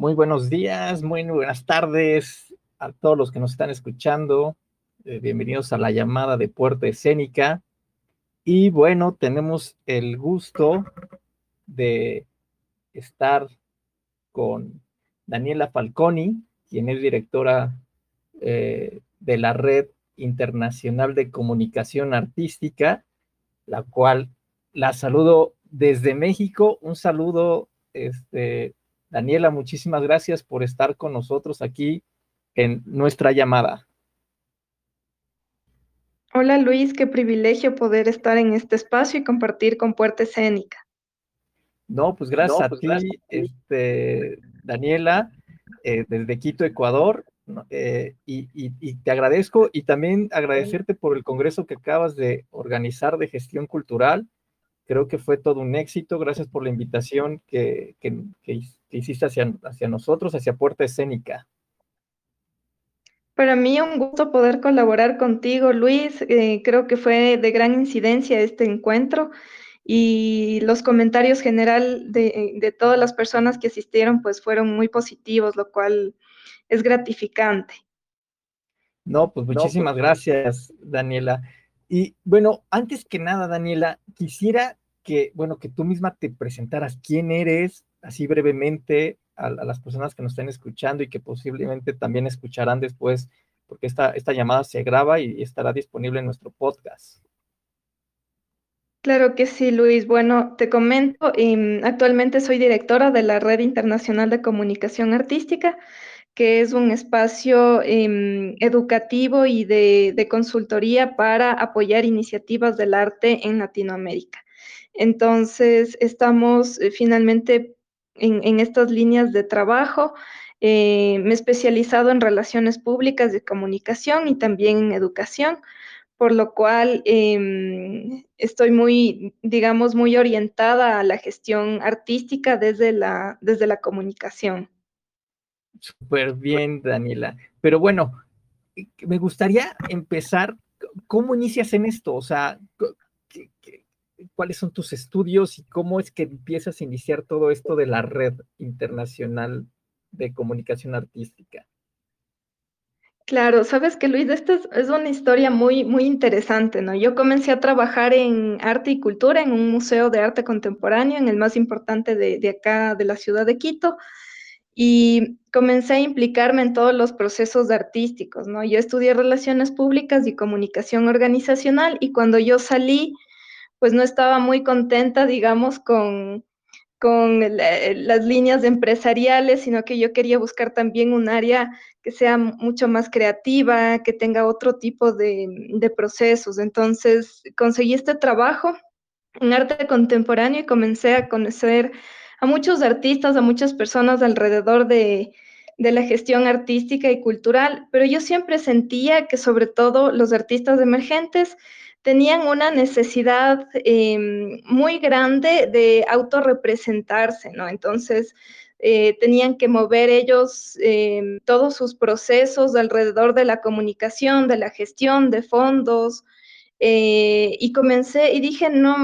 Muy buenos días, muy buenas tardes a todos los que nos están escuchando. Eh, bienvenidos a la llamada de Puerta Escénica. Y bueno, tenemos el gusto de estar con Daniela Falconi, quien es directora eh, de la Red Internacional de Comunicación Artística, la cual la saludo desde México. Un saludo, este, Daniela, muchísimas gracias por estar con nosotros aquí en nuestra llamada. Hola Luis, qué privilegio poder estar en este espacio y compartir con Puerta Escénica. No, pues gracias, pues a, ti, Este, Daniela, eh, desde Quito, Ecuador, eh, y, te agradezco y también agradecerte por el congreso que acabas de organizar de gestión cultural. Creo que fue todo un éxito. Gracias por la invitación que, que, hiciste hacia, hacia nosotros, hacia Puerta Escénica. Para mí un gusto poder colaborar contigo, Luis. Eh, creo que fue de gran incidencia este encuentro y los comentarios general de, de, todas las personas que asistieron pues fueron muy positivos, lo cual es gratificante. No, pues muchísimas pues, gracias, Daniela. Y bueno, antes que nada, Daniela, quisiera que, bueno, que tú misma te presentaras quién eres, así brevemente, a, las personas que nos estén escuchando y que posiblemente también escucharán después, porque esta, esta llamada se graba y estará disponible en nuestro podcast. Claro que sí, Luis. Bueno, te comento, em, actualmente soy directora de la Red Internacional de Comunicación Artística que es un espacio em, educativo y de, consultoría para apoyar iniciativas del arte en Latinoamérica. Entonces, estamos eh, finalmente en, estas líneas de trabajo. Eh, me he especializado en relaciones públicas de comunicación y también en educación, por lo cual em, estoy muy, digamos, muy orientada a la gestión artística desde la, desde la comunicación. Súper bien, Daniela. Pero bueno, me gustaría empezar, ¿cómo inicias en esto? O sea, cuáles son tus estudios y cómo es que empiezas a iniciar todo esto de la red internacional de comunicación artística? Claro, sabes que Luis, esta es, una historia muy, muy interesante, ¿no? Yo comencé a trabajar en arte y cultura en un museo de arte contemporáneo, en el más importante de, de acá, de la ciudad de Quito y comencé a implicarme en todos los procesos artísticos, ¿no? Yo estudié relaciones públicas y comunicación organizacional y cuando yo salí, pues no estaba muy contenta, digamos, con, con las líneas empresariales, sino que yo quería buscar también un área que sea mucho más creativa, que tenga otro tipo de, de procesos. Entonces conseguí este trabajo en arte contemporáneo y comencé a conocer a muchos artistas, a muchas personas alrededor de, la gestión artística y cultural, pero yo siempre sentía que sobre todo los artistas emergentes tenían una necesidad em, muy grande de autorrepresentarse, ¿no? Entonces, eh, tenían que mover ellos em, todos sus procesos alrededor de la comunicación, de la gestión de fondos, eh, y comencé y dije, no,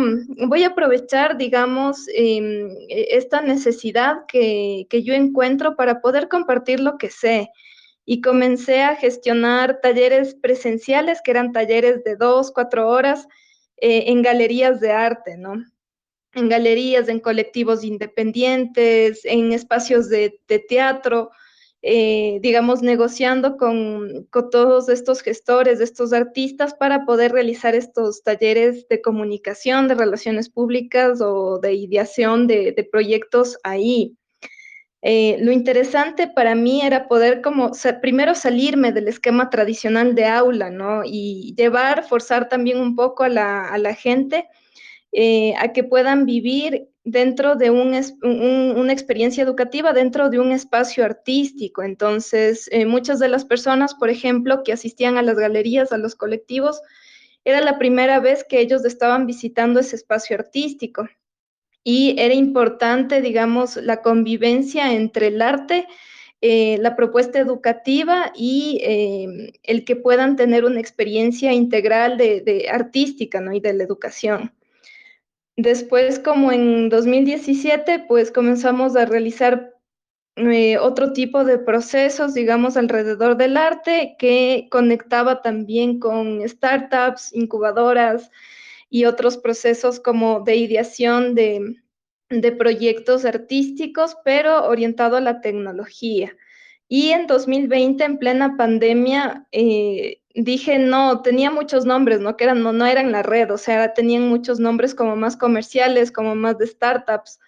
voy a aprovechar, digamos, em, e, esta necesidad que, yo encuentro para poder compartir lo que sé. Y comencé a gestionar talleres presenciales, que eran talleres de dos, cuatro horas, eh, en galerías de arte, ¿no? En galerías, en colectivos independientes, en espacios de teatro. Eh, digamos, negociando con, todos estos gestores, estos artistas, para poder realizar estos talleres de comunicación, de relaciones públicas o de ideación de, proyectos ahí. Eh, lo interesante para mí era poder como primero salirme del esquema tradicional de aula, ¿no? Y llevar, forzar también un poco a la, gente eh, a que puedan vivir dentro de una experiencia educativa, dentro de un espacio artístico. Entonces, eh, muchas de las personas, por ejemplo, que asistían a las galerías, a los colectivos, era la primera vez que ellos estaban visitando ese espacio artístico. Y era importante, digamos, la convivencia entre el arte, eh, la propuesta educativa y eh, el que puedan tener una experiencia integral de, artística ¿no? y de la educación. Después, como en 2017, pues comenzamos a realizar eh, otro tipo de procesos, digamos, alrededor del arte que conectaba también con startups, incubadoras y otros procesos como de ideación de, proyectos artísticos, pero orientado a la tecnología. Y en 2020, en plena pandemia, eh, dije, no, tenía muchos nombres, ¿no? Que eran, no, no eran la red, o sea, tenían muchos nombres como más comerciales, como más de startups.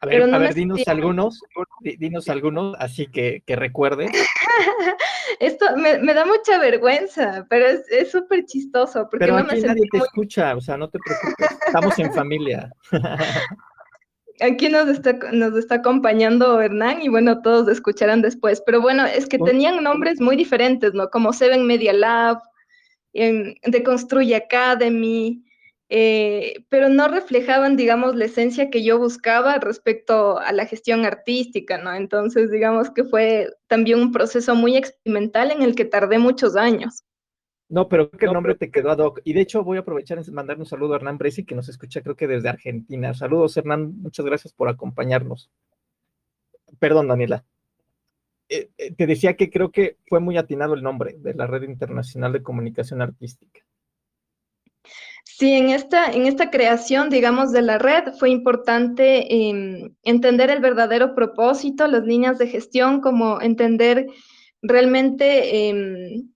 A ver, a ver dinos algunos, dinos algunos, así que, que recuerde. Esto me, da mucha vergüenza, pero es súper chistoso. Porque pero aquí nadie te escucha, o sea, no te preocupes, estamos en familia. aquí nos está, nos está acompañando Hernán y bueno, todos escucharán después. Pero bueno, es que tenían nombres muy diferentes, ¿no? Como Seven Media Lab, en, de Construye Academy, eh, pero no reflejaban, digamos, la esencia que yo buscaba respecto a la gestión artística, ¿no? Entonces, digamos que fue también un proceso muy experimental en el que tardé muchos años. No, pero creo que el nombre te quedó ad hoc. Y de hecho voy a aprovechar en mandar un saludo a Hernán Bresi, que nos escucha creo que desde Argentina. Saludos, Hernán. Muchas gracias por acompañarnos. Perdón, Daniela. Eh, eh, te decía que creo que fue muy atinado el nombre de la Red Internacional de Comunicación Artística. Sí, en esta, en esta creación, digamos, de la red fue importante em, entender el verdadero propósito, las líneas de gestión, como entender realmente em,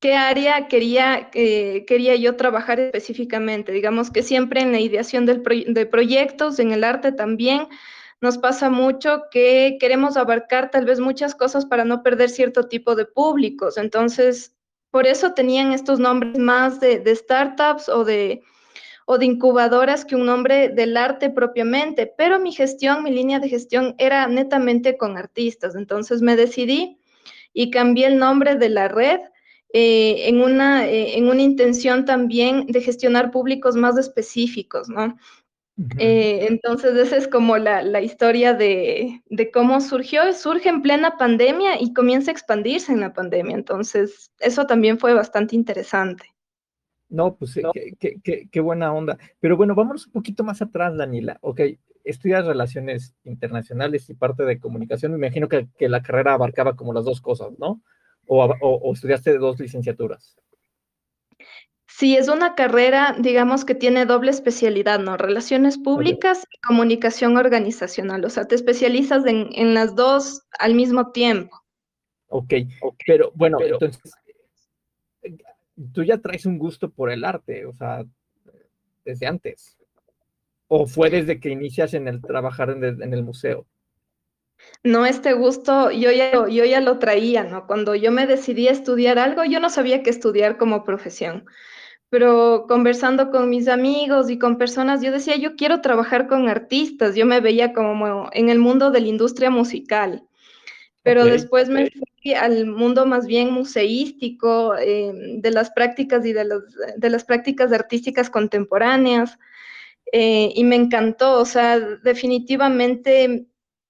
qué área quería, eh, quería yo trabajar específicamente. Digamos que siempre en la ideación de proyectos, en el arte también, nos pasa mucho que queremos abarcar tal vez muchas cosas para no perder cierto tipo de públicos. Entonces, por eso tenían estos nombres más de, startups o de, incubadoras que un nombre del arte propiamente, pero mi gestión, mi línea de gestión era netamente con artistas. Entonces me decidí y cambié el nombre de la red eh, eh, en una intención también de gestionar públicos más específicos, ¿no? Eh, entonces, esa es como la, historia de, cómo surgió. Surge en plena pandemia y comienza a expandirse en la pandemia. Entonces, eso también fue bastante interesante. No, pues Qué, buena onda. Pero bueno, vámonos un poquito más atrás, Daniela. Ok, estudias relaciones internacionales y parte de comunicación. Me imagino que, la carrera abarcaba como las dos cosas, ¿no? O, o estudiaste dos licenciaturas. Sí, es una carrera, digamos, que tiene doble especialidad, ¿no? Relaciones públicas y comunicación organizacional. O sea, te especializas en, las dos al mismo tiempo. Ok, pero bueno, entonces, tú ya traes un gusto por el arte, o sea, desde antes. ¿O fue desde que inicias en el trabajar en el, museo? No, este gusto yo ya, yo ya lo traía, ¿no? Cuando yo me decidí a estudiar algo, yo no sabía qué estudiar como profesión pero conversando con mis amigos y con personas, yo decía, yo quiero trabajar con artistas, yo me veía como en el mundo de la industria musical, pero después me fui al mundo más bien museístico, em, de las prácticas y de, de, las prácticas artísticas contemporáneas, eh, y me encantó, o sea, definitivamente,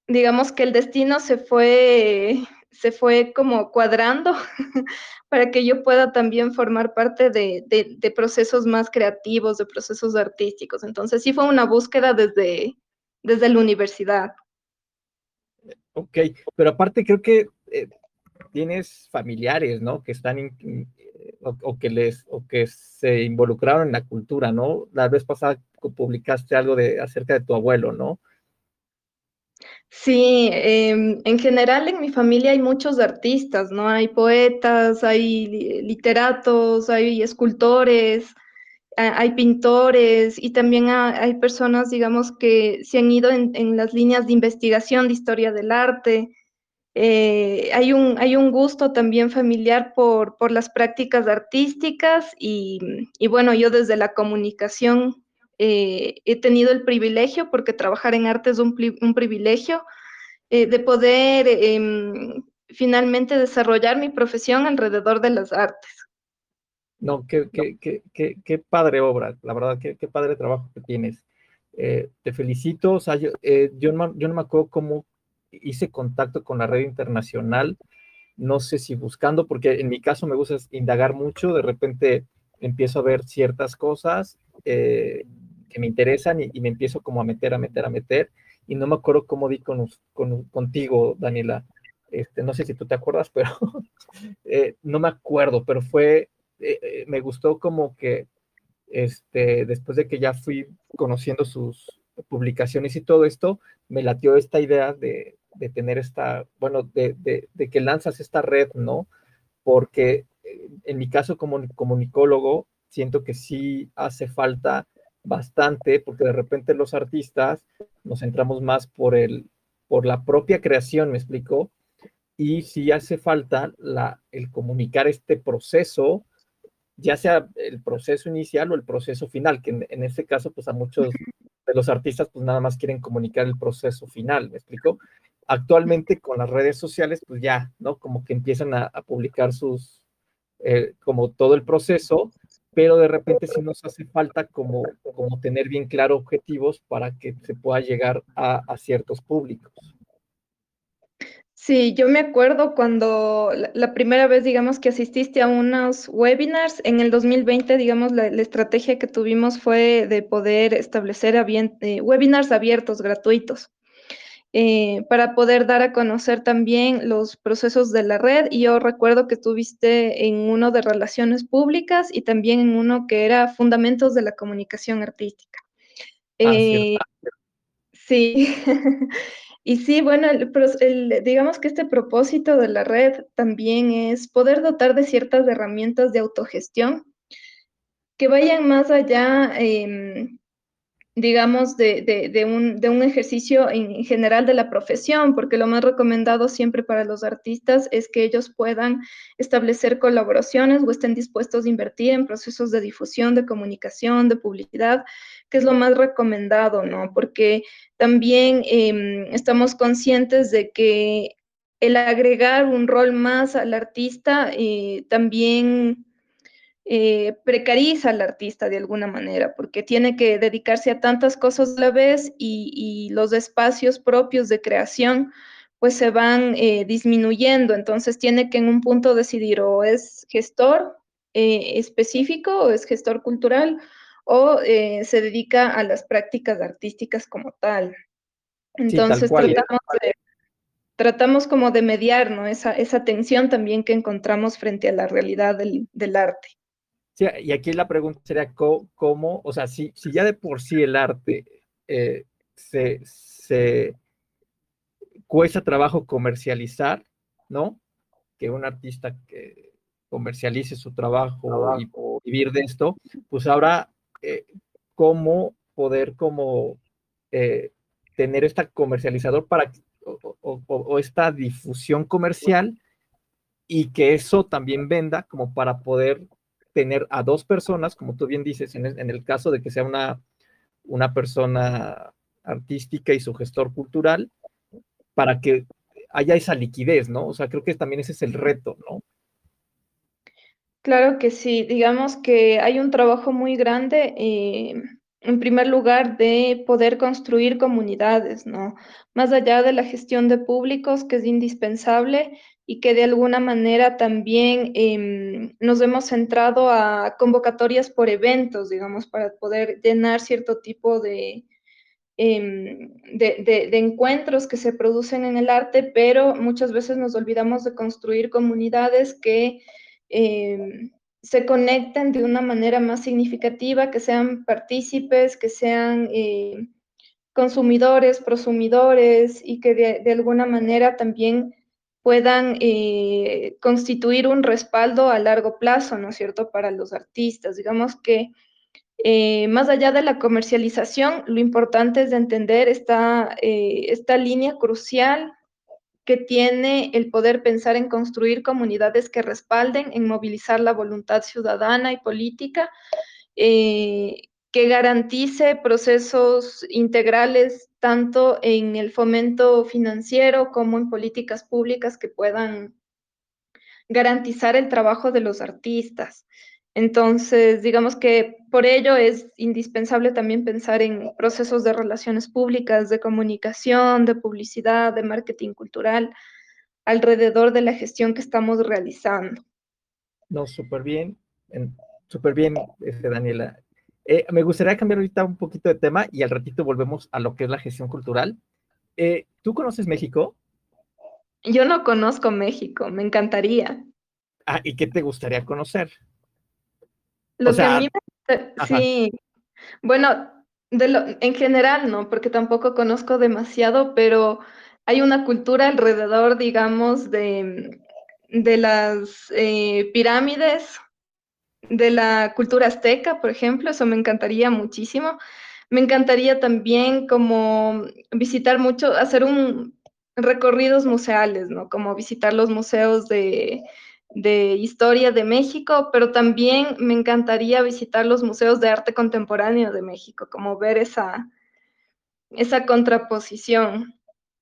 digamos que el destino se fue se fue como cuadrando para que yo pueda también formar parte de, procesos más creativos, de procesos artísticos. Entonces sí fue una búsqueda desde, desde la universidad. Ok, pero aparte creo que eh, tienes familiares, ¿no? Que están, eh, o, que les, o que se involucraron en la cultura, ¿no? La vez pasada publicaste algo de, acerca de tu abuelo, ¿no? Sí, em, en general en mi familia hay muchos artistas, ¿no? Hay poetas, hay literatos, hay escultores, hay pintores y también hay personas, digamos, que se han ido en, las líneas de investigación de historia del arte. Eh, hay, un, hay un gusto también familiar por, por las prácticas artísticas y, y bueno, yo desde la comunicación eh, he tenido el privilegio, porque trabajar en arte es un, privilegio, eh, de poder em, finalmente desarrollar mi profesión alrededor de las artes. No, qué, qué, qué, padre obra, la verdad, qué, padre trabajo que tienes. Eh, te felicito, o sea, yo, yo, no, yo no me acuerdo cómo hice contacto con la red internacional, no sé si buscando, porque en mi caso me gusta indagar mucho, de repente empiezo a ver ciertas cosas, que me interesan y, me empiezo como a meter, a meter, a meter. y no me acuerdo cómo di con, contigo, Daniela. Este, no sé si tú te acuerdas, pero eh, no me acuerdo, pero fue, eh, eh, me gustó como que este, después de que ya fui conociendo sus publicaciones y todo esto, me latió esta idea de, de tener esta, bueno, de, de, de, que lanzas esta red, ¿no? Porque en mi caso como comunicólogo, siento que sí hace falta bastante, porque de repente los artistas nos centramos más por, el, por la propia creación, me explico, y sí hace falta la, el comunicar este proceso, ya sea el proceso inicial o el proceso final, que en, este caso, pues a muchos de los artistas, pues nada más quieren comunicar el proceso final, ¿me explico? Actualmente con las redes sociales, pues ya, ¿no? Como que empiezan a, publicar sus, eh, como todo el proceso, pero de repente sí nos hace falta como, como tener bien claro objetivos para que se pueda llegar a, ciertos públicos. Sí, yo me acuerdo cuando la, primera vez, digamos, que asististe a unos webinars, en el 2020, digamos, la, estrategia que tuvimos fue de poder establecer eh, webinars abiertos, gratuitos. Eh, para poder dar a conocer también los procesos de la red. Y yo recuerdo que tuviste en uno de relaciones públicas y también en uno que era fundamentos de la comunicación artística. Ah, eh, sí. y sí, bueno, digamos que este propósito de la red también es poder dotar de ciertas herramientas de autogestión que vayan más allá em, digamos, de, un, ejercicio en general de la profesión, porque lo más recomendado siempre para los artistas es que ellos puedan establecer colaboraciones o estén dispuestos a invertir en procesos de difusión, de comunicación, de publicidad, que es lo más recomendado, ¿no? Porque también em, estamos conscientes de que el agregar un rol más al artista eh, también eh, precariza al artista de alguna manera, porque tiene que dedicarse a tantas cosas a la vez y, los espacios propios de creación pues se van eh, disminuyendo, entonces tiene que en un punto decidir o es gestor eh, específico o es gestor cultural o se dedica a las prácticas artísticas como tal. Entonces tratamos, como de mediar ¿no? esa, esa tensión también que encontramos frente a la realidad del arte. Sí, y aquí la pregunta sería cómo, o sea, si, si ya de por sí el arte eh, se, cuesta trabajo comercializar, ¿no? Que un artista que comercialice su trabajo, y vivir de esto, pues ahora, eh, ¿cómo poder como eh, tener esta comercializador para, o esta difusión comercial y que eso también venda como para poder tener a dos personas, como tú bien dices, en el, caso de que sea una, una persona artística y su gestor cultural, para que haya esa liquidez, ¿no? O sea, creo que también ese es el reto, ¿no? Claro que sí, digamos que hay un trabajo muy grande, eh, en primer lugar, de poder construir comunidades, ¿no? Más allá de la gestión de públicos, que es indispensable, y que de alguna manera también em, nos hemos centrado a convocatorias por eventos, digamos, para poder llenar cierto tipo de, em, de, encuentros que se producen en el arte, pero muchas veces nos olvidamos de construir comunidades que em, se conecten de una manera más significativa, que sean partícipes, que sean consumidores, prosumidores y que de alguna manera también puedan eh, constituir un respaldo a largo plazo, ¿no es cierto?, para los artistas. Digamos que eh, más allá de la comercialización, lo importante es entender esta, eh, esta línea crucial que tiene el poder pensar en construir comunidades que respalden, en movilizar la voluntad ciudadana y política, que garantice procesos integrales tanto en el fomento financiero como en políticas públicas que puedan garantizar el trabajo de los artistas. Entonces, digamos que por ello es indispensable también pensar en procesos de relaciones públicas, de comunicación, de publicidad, de marketing cultural, alrededor de la gestión que estamos realizando. No, súper bien, súper bien, este, Daniela. Eh, me gustaría cambiar ahorita un poquito de tema y al ratito volvemos a lo que es la gestión cultural. Eh, ¿Tú conoces México? Yo no conozco México, me encantaría. Ah, ¿y qué te gustaría conocer? Lo que a mí me... Sí, bueno, de lo, en general no, porque tampoco conozco demasiado, pero hay una cultura alrededor, digamos, de, de las eh, pirámides, de la cultura azteca, por ejemplo, eso me encantaría muchísimo. Me encantaría también como visitar mucho, hacer un recorridos museales, ¿no? Como visitar los museos de, de historia de México, pero también me encantaría visitar los museos de arte contemporáneo de México, como ver esa, esa contraposición.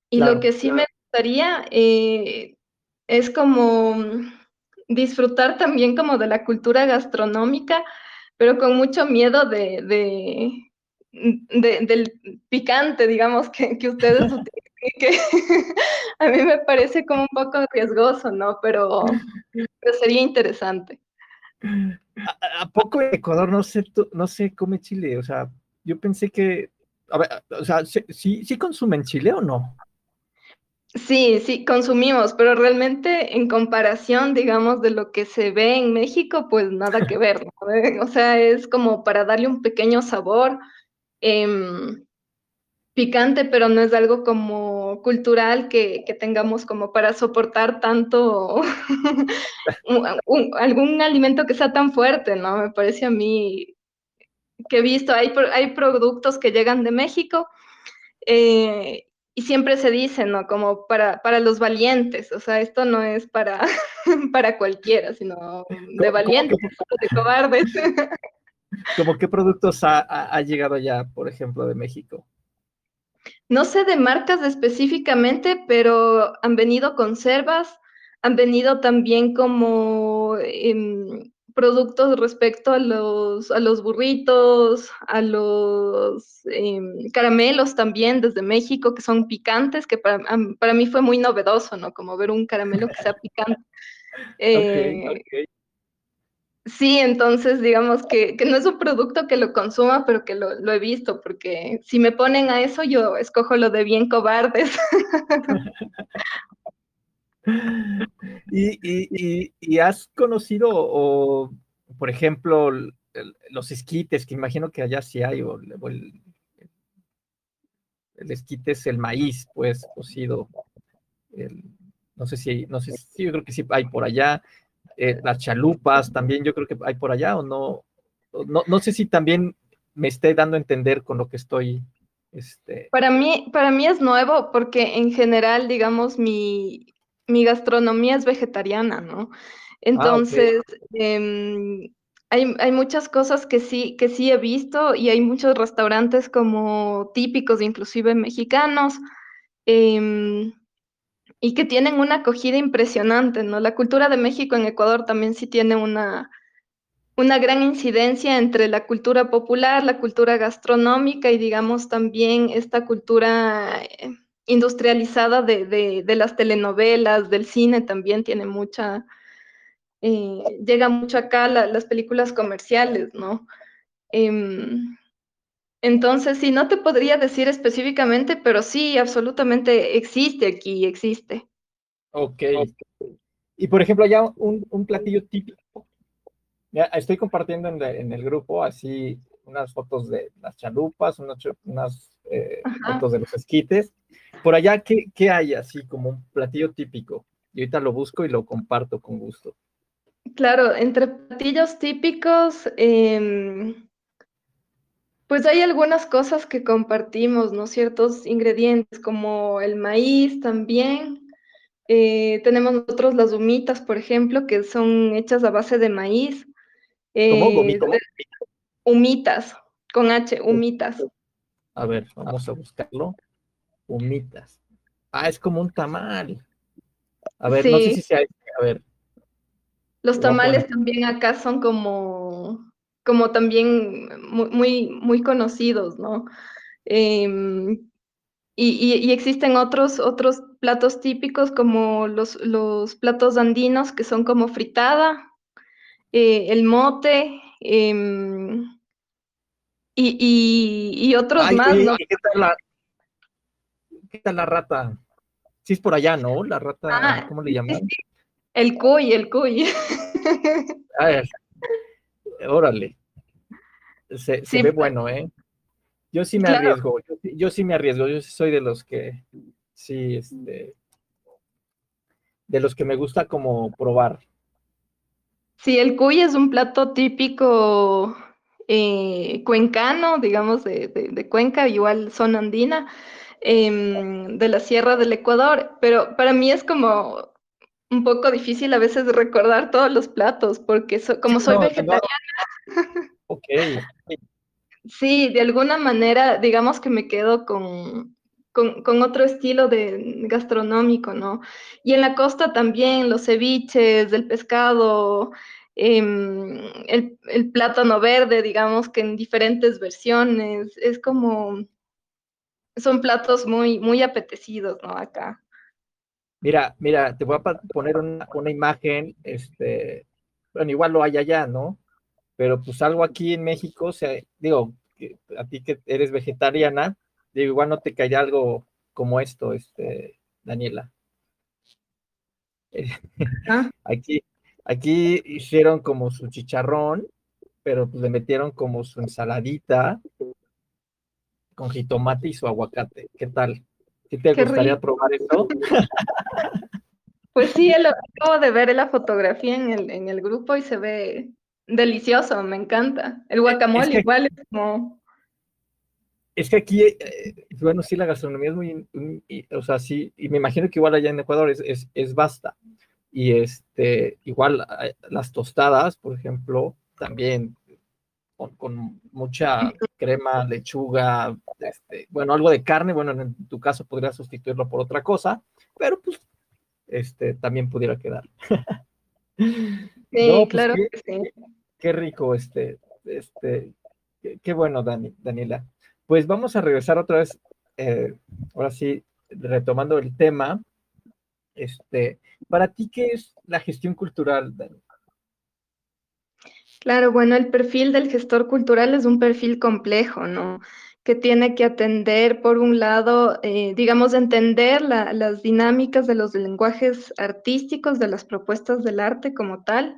Y lo que sí me gustaría eh, es como disfrutar también como de la cultura gastronómica, pero con mucho miedo de, del picante, digamos, que, que ustedes utilizan, que a mí me parece como un poco riesgoso, ¿no? Pero, sería interesante. ¿A, poco en Ecuador no se, no se come chile? O sea, yo pensé que, a ver, o sea, ¿sí, ¿sí consumen chile o no? Sí, sí, consumimos, pero realmente en comparación, digamos, de lo que se ve en México, pues nada que ver, ¿no? O sea, es como para darle un pequeño sabor em, picante, pero no es algo como cultural que, tengamos como para soportar tanto algún alimento que sea tan fuerte, ¿no? Me parece a mí que he visto, hay, hay productos que llegan de México. Eh, y siempre se dice, ¿no? Como para, para los valientes, o sea, esto no es para, para cualquiera, sino de valientes, de cobardes. ¿Cómo qué productos ha, ha, llegado ya, por ejemplo, de México? No sé de marcas específicamente, pero han venido conservas, han venido también como em, productos respecto a los, a los burritos, a los em, caramelos también desde México, que son picantes, que para, para, mí fue muy novedoso, ¿no? Como ver un caramelo que sea picante. Eh, sí, entonces digamos que, que, no es un producto que lo consuma, pero que lo, lo, he visto, porque si me ponen a eso, yo escojo lo de bien cobardes. ¿Y, has conocido, o, por ejemplo, los esquites, que imagino que allá sí hay, o, el, esquite es el maíz, pues, cocido. no sé si, no sé si, yo creo que sí hay por allá. Eh, las chalupas también, yo creo que hay por allá, o no, no, no sé si también me esté dando a entender con lo que estoy este... Para mí, para mí es nuevo porque en general, digamos, mi, mi gastronomía es vegetariana, ¿no? Ah, Entonces, em, hay, muchas cosas que sí, que sí he visto y hay muchos restaurantes como típicos, inclusive mexicanos, em, y que tienen una acogida impresionante, ¿no? La cultura de México en Ecuador también sí tiene una, una gran incidencia entre la cultura popular, la cultura gastronómica y digamos también esta cultura eh, industrializada de, las telenovelas, del cine también tiene mucha, eh, llega mucho acá las películas comerciales, ¿no? Em, entonces, sí, no te podría decir específicamente, pero sí, absolutamente existe aquí, existe. Ok. Y por ejemplo, ya un, platillo típico. Ya estoy compartiendo en, el grupo así unas fotos de las chalupas, unas, unas eh, fotos de los esquites. Por allá, ¿qué, ¿qué, hay así como un platillo típico? Y ahorita lo busco y lo comparto con gusto. Claro, entre platillos típicos, em, pues hay algunas cosas que compartimos, ¿no? Ciertos ingredientes como el maíz también. Eh, tenemos nosotros las humitas, por ejemplo, que son hechas a base de maíz. ¿Cómo? Eh, humitas, con H, humitas. A ver, vamos a buscarlo humitas. Ah, es como un tamal. A ver, no sé si sea este, a ver. Los tamales también acá son como, como también muy, muy conocidos, ¿no? Em, y, existen otros, otros platos típicos como los, los platos andinos que son como fritada, eh, el mote em, y, y, otros más, ¿no? ¿Qué tal la rata? Sí es por allá, ¿no? La rata, ah, ¿cómo le llaman? El cuy, el cuy. A ver, órale. Se, ve bueno, ¿eh? Yo sí me arriesgo, yo, sí me arriesgo, yo soy de los que, sí, este, de los que me gusta como probar. Sí, el cuy es un plato típico eh, cuencano, digamos, de, Cuenca, igual zona andina, em, de la Sierra del Ecuador, pero para mí es como un poco difícil a veces recordar todos los platos, porque como soy vegetariana. Ok. Sí, de alguna manera, digamos que me quedo con, con, otro estilo de gastronómico, ¿no? Y en la costa también los ceviches, el pescado, em, el, el, plátano verde, digamos que en diferentes versiones, es como, son platos muy, muy apetecidos, ¿no? Acá. Mira, mira, te voy a poner una, una imagen, este, bueno, igual lo hay allá, ¿no? Pero pues algo aquí en México, o sea, digo, a ti que eres vegetariana, digo, igual no te cae algo como esto, este, Daniela. Ah. Aquí, aquí hicieron como su chicharrón, pero pues le metieron como su ensaladita con jitomate y su aguacate. ¿Qué tal? ¿Sí te gustaría probar eso? Pues sí, acabo de ver la fotografía en el, en el grupo y se ve delicioso, me encanta. El guacamole igual es como... Es que aquí, eh, bueno, sí, la gastronomía es muy, o sea, sí, y me imagino que igual allá en Ecuador es, es, es basta. Y este, igual eh, las tostadas, por ejemplo, también con, mucha crema, lechuga, este, bueno, algo de carne, bueno, en tu caso podría sustituirlo por otra cosa, pero pues este, también pudiera quedar. Sí, pues, claro qué, que sí. Qué rico, este, este, qué, bueno, Dani, Daniela. Pues vamos a regresar otra vez, eh, ahora sí, retomando el tema. Este, para ti, ¿qué es la gestión cultural, Dani? Claro, bueno, el perfil del gestor cultural es un perfil complejo, ¿no? Que tiene que atender, por un lado, eh, digamos, entender las dinámicas de los lenguajes artísticos, de las propuestas del arte como tal,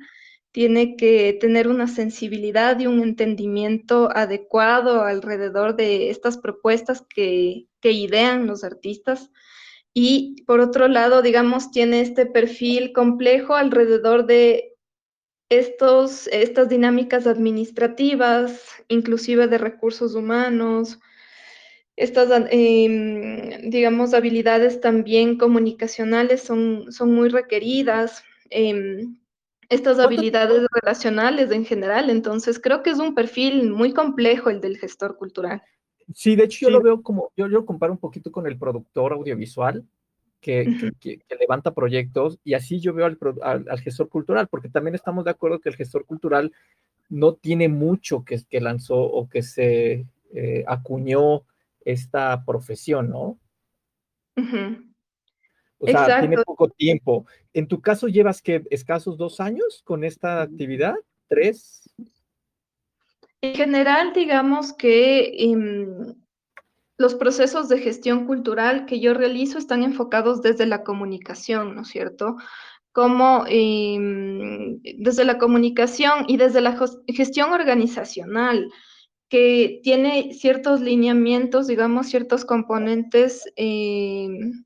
tiene que tener una sensibilidad y un entendimiento adecuado alrededor de estas propuestas que, que idean los artistas. Y por otro lado, digamos, tiene este perfil complejo alrededor de estos, estas dinámicas administrativas, inclusive de recursos humanos, estas, em, digamos, habilidades también comunicacionales son, son muy requeridas, em, estas habilidades relacionales en general, entonces creo que es un perfil muy complejo el del gestor cultural. Sí, de hecho yo lo veo como, yo, yo lo comparo un poquito con el productor audiovisual, que, levanta proyectos y así yo veo al, gestor cultural, porque también estamos de acuerdo que el gestor cultural no tiene mucho que, que lanzó o que se eh, acuñó esta profesión, ¿no? O sea, tiene poco tiempo. En tu caso, ¿llevas que escasos dos años con esta actividad? ¿Tres? En general, digamos que em, los procesos de gestión cultural que yo realizo están enfocados desde la comunicación, ¿no es cierto? Como em, desde la comunicación y desde la gestión organizacional, que tiene ciertos lineamientos, digamos, ciertos componentes em,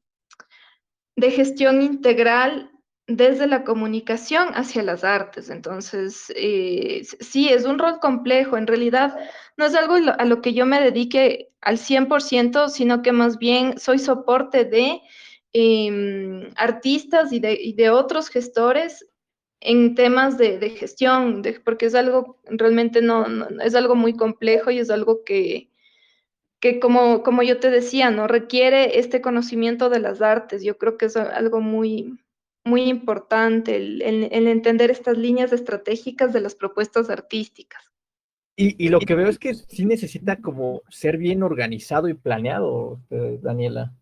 de gestión integral desde la comunicación hacia las artes. Entonces, eh, sí, es un rol complejo. En realidad, no es algo a lo que yo me dedique al 100%, sino que más bien soy soporte de em, artistas y de, otros gestores en temas de, gestión, porque es algo realmente no, es algo muy complejo y es algo que, que como, como yo te decía, no requiere este conocimiento de las artes. Yo creo que es algo muy, muy importante el, entender estas líneas estratégicas de las propuestas artísticas. Y, lo que veo es que sí necesita como ser bien organizado y planeado, eh, Daniela.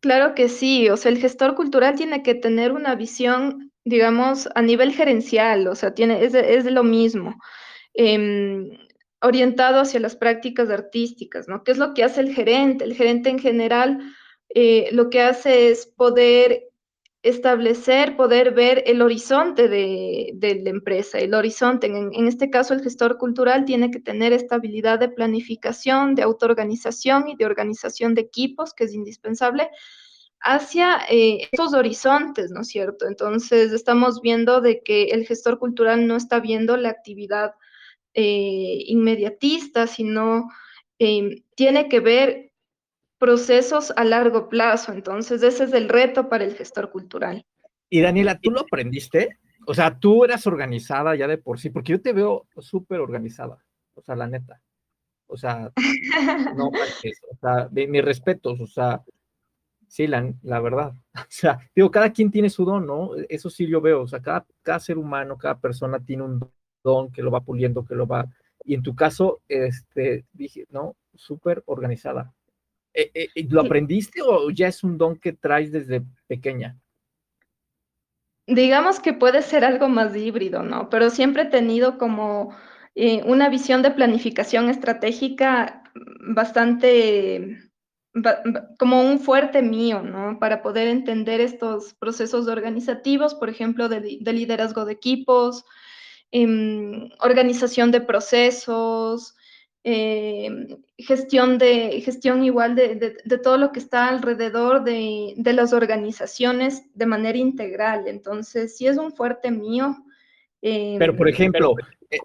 Claro que sí, o sea, el gestor cultural tiene que tener una visión, digamos, a nivel gerencial, o sea, tiene, es, es lo mismo. Em, orientado hacia las prácticas artísticas, ¿no? ¿Qué es lo que hace el gerente? El gerente en general eh, lo que hace es poder establecer, poder ver el horizonte de, la empresa, el horizonte. En, en, este caso, el gestor cultural tiene que tener estabilidad de planificación, de autoorganización y de organización de equipos, que es indispensable, hacia eh, estos horizontes, ¿no es cierto? Entonces, estamos viendo de que el gestor cultural no está viendo la actividad eh, inmediatista, sino eh, tiene que ver procesos a largo plazo. Entonces, ese es el reto para el gestor cultural. Y Daniela, ¿tú lo aprendiste? O sea, tú eras organizada ya de por sí, porque yo te veo súper organizada, o sea, la neta. O sea, no, o sea, mis respetos, o sea, Sí, la, la, verdad. O sea, digo, cada quien tiene su don, ¿no? Eso sí yo veo, o sea, cada, cada ser humano, cada persona tiene un don que lo va puliendo, que lo va... Y en tu caso, este, dije, no, súper organizada. Eh, eh, ¿Lo aprendiste o ya es un don que traes desde pequeña? Digamos que puede ser algo más híbrido, ¿no? Pero siempre he tenido como eh, una visión de planificación estratégica bastante como un fuerte mío, ¿no? Para poder entender estos procesos organizativos, por ejemplo, de, liderazgo de equipos, em, organización de procesos, em, gestión, de, gestión igual de, todo lo que está alrededor de, las organizaciones de manera integral. Entonces, sí es un fuerte mío. pero, por em, ejemplo, eh,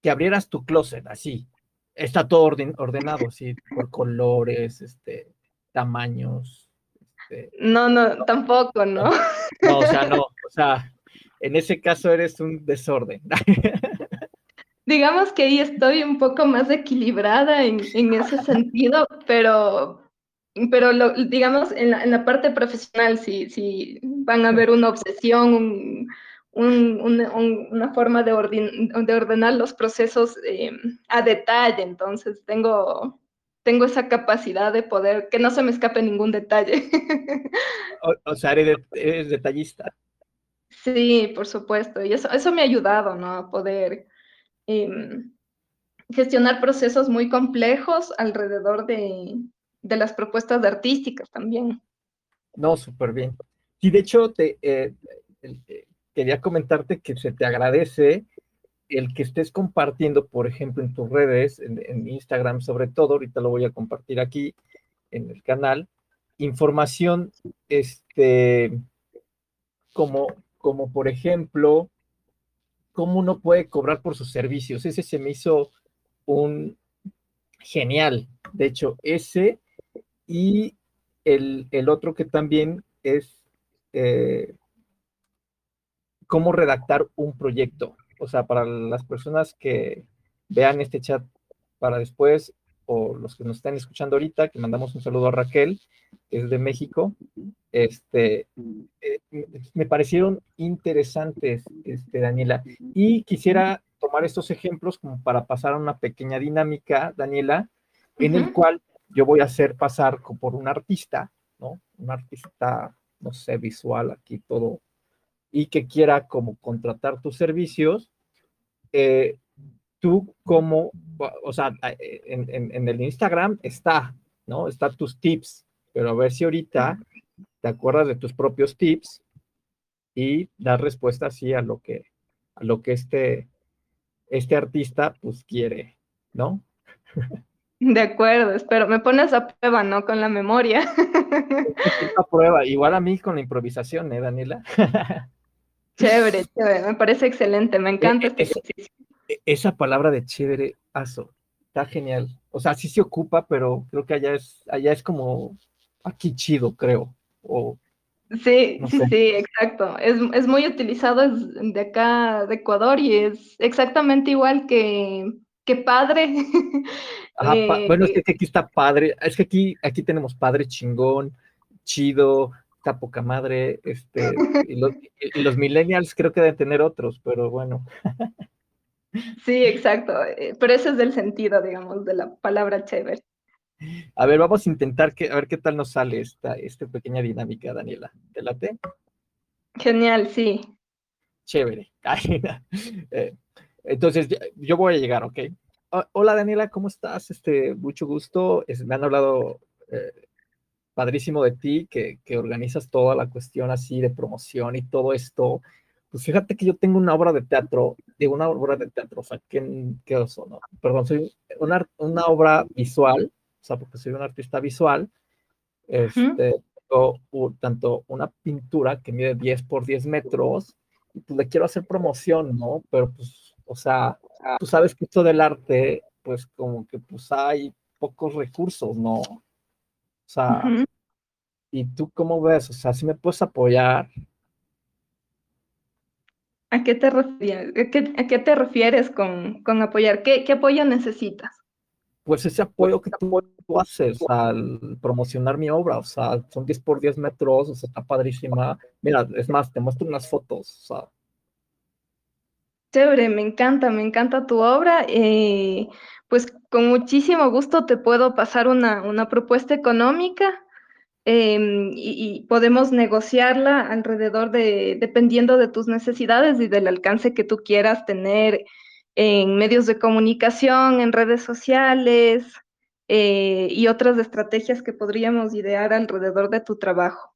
que abrieras tu closet así, está todo ordenado, sí, por colores, este, tamaños. Este, no, no, tampoco, ¿no? No, o sea, no, o sea, en ese caso eres un desorden. Digamos que ahí estoy un poco más equilibrada en, ese sentido, pero, pero lo, digamos, en la, en la parte profesional, si, si van a ver una obsesión, un, una forma de, de, ordenar los procesos eh, a detalle. Entonces, tengo, tengo esa capacidad de poder, que no se me escape ningún detalle. O, sea, eres, detallista. Sí, por supuesto. Y eso, eso me ha ayudado, ¿no? A poder em, gestionar procesos muy complejos alrededor de, de las propuestas artísticas también. No, súper bien. Y de hecho, te, eh, quería comentarte que se te agradece el que estés compartiendo, por ejemplo, en tus redes, en, Instagram sobre todo, ahorita lo voy a compartir aquí en el canal, información, este, como, como por ejemplo, cómo uno puede cobrar por sus servicios. Ese se me hizo un genial. De hecho, ese y el, el otro que también es eh, cómo redactar un proyecto. O sea, para las personas que vean este chat para después o los que nos están escuchando ahorita, que mandamos un saludo a Raquel, que es de México, este, eh, me parecieron interesantes, este, Daniela, y quisiera tomar estos ejemplos como para pasar a una pequeña dinámica, Daniela, en el cual yo voy a hacer pasar por un artista, ¿no? Un artista, no sé, visual, aquí todo y que quiera como contratar tus servicios, eh, tú como, o sea, en, el Instagram está, ¿no? Están tus tips, pero a ver si ahorita te acuerdas de tus propios tips y das respuesta así a lo que, a lo que este, este artista pues quiere, ¿no? De acuerdo, espero. Me pones a prueba, ¿no? Con la memoria. A prueba, igual a mí con la improvisación, ¿eh, Daniela? Chévere, chévere, me parece excelente, me encanta este ejercicio. Esa palabra de chévere, aso, está genial. O sea, sí se ocupa, pero creo que allá es, allá es como aquí chido, creo. O, sí, sí, sí, exacto. Es, muy utilizado de acá de Ecuador y es exactamente igual que, que padre. bueno, es que aquí está padre, es que aquí, aquí tenemos padre chingón, chido, está poca madre, este, y los, millennials creo que deben tener otros, pero bueno. Sí, exacto, eh, pero ese es el sentido, digamos, de la palabra chévere. A ver, vamos a intentar que, a ver qué tal nos sale esta, esta pequeña dinámica, Daniela. ¿Te late? Genial, sí. Chévere. Eh, entonces, yo voy a llegar, ¿ok? hola Daniela, ¿cómo estás? Este, mucho gusto. me han hablado eh, padrísimo de ti, que, que, organizas toda la cuestión así de promoción y todo esto. Pues fíjate que yo tengo una obra de teatro, digo una obra de teatro, o sea, ¿qué, qué oso, no? Perdón, soy una, una obra visual, o sea, porque soy un artista visual. Este, tanto una pintura que mide 10 por 10 metros, y pues le quiero hacer promoción, ¿no? Pero pues, o sea, tú sabes que esto del arte, pues como que pues hay pocos recursos, ¿no? O sea, ¿y tú cómo ves? O sea, si me puedes apoyar. ¿A qué te refieres, a qué, te refieres con, con apoyar? ¿Qué, ¿Qué apoyo necesitas? Pues ese apoyo que tú, haces al promocionar mi obra, o sea, son 10 por 10 metros, o sea, está padrísima. Mira, es más, te muestro unas fotos, o sea. Chévere, me encanta, me encanta tu obra. Eh, pues con muchísimo gusto te puedo pasar una, una propuesta económica em, y, y, podemos negociarla alrededor de, dependiendo de tus necesidades y del alcance que tú quieras tener en medios de comunicación, en redes sociales eh, y otras estrategias que podríamos idear alrededor de tu trabajo.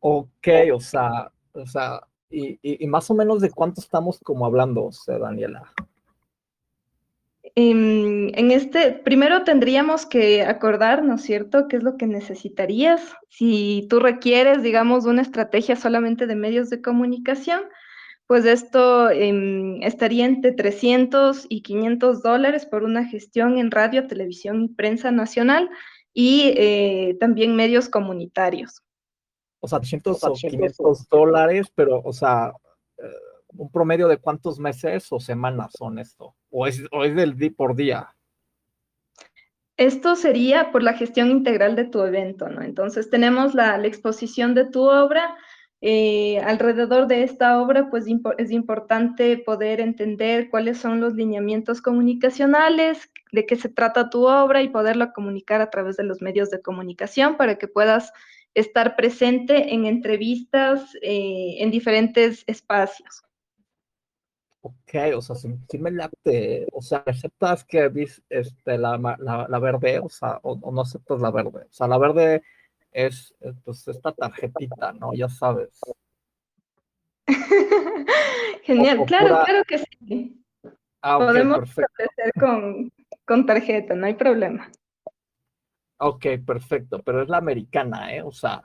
Ok, o sea, o sea, y, más o menos de cuánto estamos como hablando, o sea, Daniela. En, en, este, primero tendríamos que acordar, ¿no es cierto?, qué es lo que necesitarías. Si tú requieres, digamos, una estrategia solamente de medios de comunicación, pues esto em, estaría entre 300 y 500 dólares por una gestión en radio, televisión y prensa nacional y eh, también medios comunitarios. O sea, 300 o 500 dólares, pero, o sea, eh, un promedio de cuántos meses o semanas son esto, o es, o es del día por día. Esto sería por la gestión integral de tu evento, ¿no? Entonces tenemos la, la exposición de tu obra, eh, alrededor de esta obra, pues es importante poder entender cuáles son los lineamientos comunicacionales, de qué se trata tu obra y poderlo comunicar a través de los medios de comunicación para que puedas estar presente en entrevistas eh, en diferentes espacios. Ok, o sea, si, me late, o sea, ¿aceptas que este, la, la, la, verde, o sea, o, o no aceptas la verde? O sea, la verde es pues esta tarjetita, ¿no? Ya sabes. Genial, claro, claro que sí. Ah, Podemos ofrecer con, con tarjeta, no hay problema. Ok, perfecto, pero es la americana, ¿eh? O sea.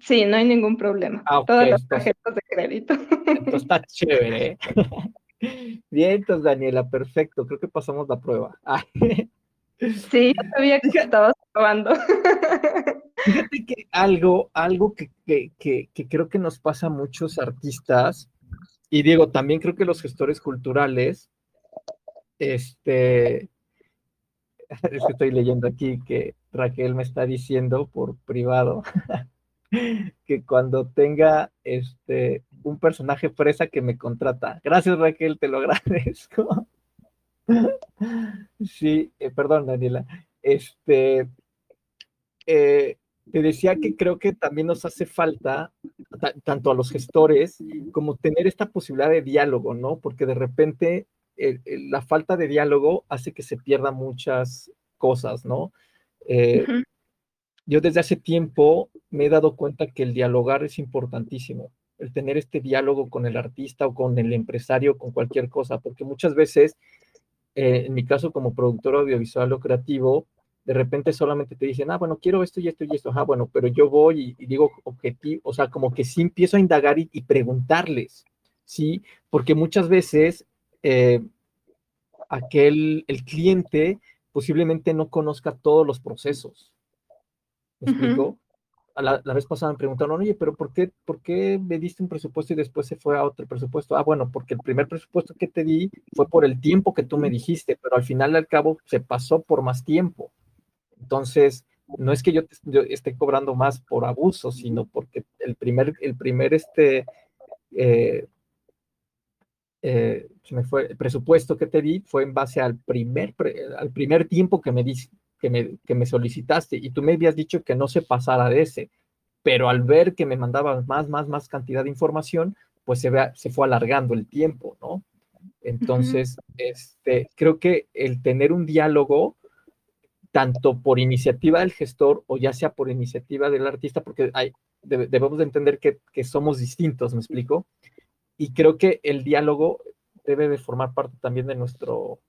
Sí, no hay ningún problema. Ah, Todas las tarjetas de crédito. Entonces está chévere. ¿eh? Bien, entonces Daniela, perfecto. Creo que pasamos la prueba. Sí, yo sabía que estabas Fíjate que algo, algo que, creo que nos pasa a muchos artistas, y digo, también creo que los gestores culturales, este, es que estoy leyendo aquí que Raquel me está diciendo por privado que cuando tenga este un personaje fresa que me contrata. Gracias Raquel, te lo agradezco. Sí, eh, perdón, Daniela. Este, eh, te decía que creo que también nos hace falta, tanto a los gestores, como tener esta posibilidad de diálogo, ¿no? Porque de repente la falta de diálogo hace que se pierdan muchas cosas, ¿no? Eh, yo desde hace tiempo me he dado cuenta que el dialogar es importantísimo, el tener este diálogo con el artista o con el empresario, con cualquier cosa, porque muchas veces eh, en mi caso como productor audiovisual o creativo, de repente solamente te dicen, ah, bueno, quiero esto y esto y esto, ah, bueno, pero yo voy y, digo objetivo, o sea, como que sí empiezo a indagar y, preguntarles, ¿sí? Porque muchas veces eh, aquel, el cliente posiblemente no conozca todos los procesos. ¿Me explico? la, vez pasada me preguntaron, oye, pero ¿por qué, ¿por qué me diste un presupuesto y después se fue a otro presupuesto? Ah, bueno, porque el primer presupuesto que te di fue por el tiempo que tú me dijiste, pero al final al cabo se pasó por más tiempo. Entonces, no es que yo, esté cobrando más por abuso, sino porque el primer, el primer este, eh, eh, me fue, el presupuesto que te di fue en base al primer, al primer tiempo que me, diste que me, que me solicitaste y tú me habías dicho que no se pasara de ese, pero al ver que me mandabas más, más, más cantidad de información, pues se, se fue alargando el tiempo, ¿no? Entonces, este, creo que el tener un diálogo, tanto por iniciativa del gestor o ya sea por iniciativa del artista, porque hay, debemos de entender que, somos distintos, ¿me explico? Y creo que el diálogo debe de formar parte también de nuestro,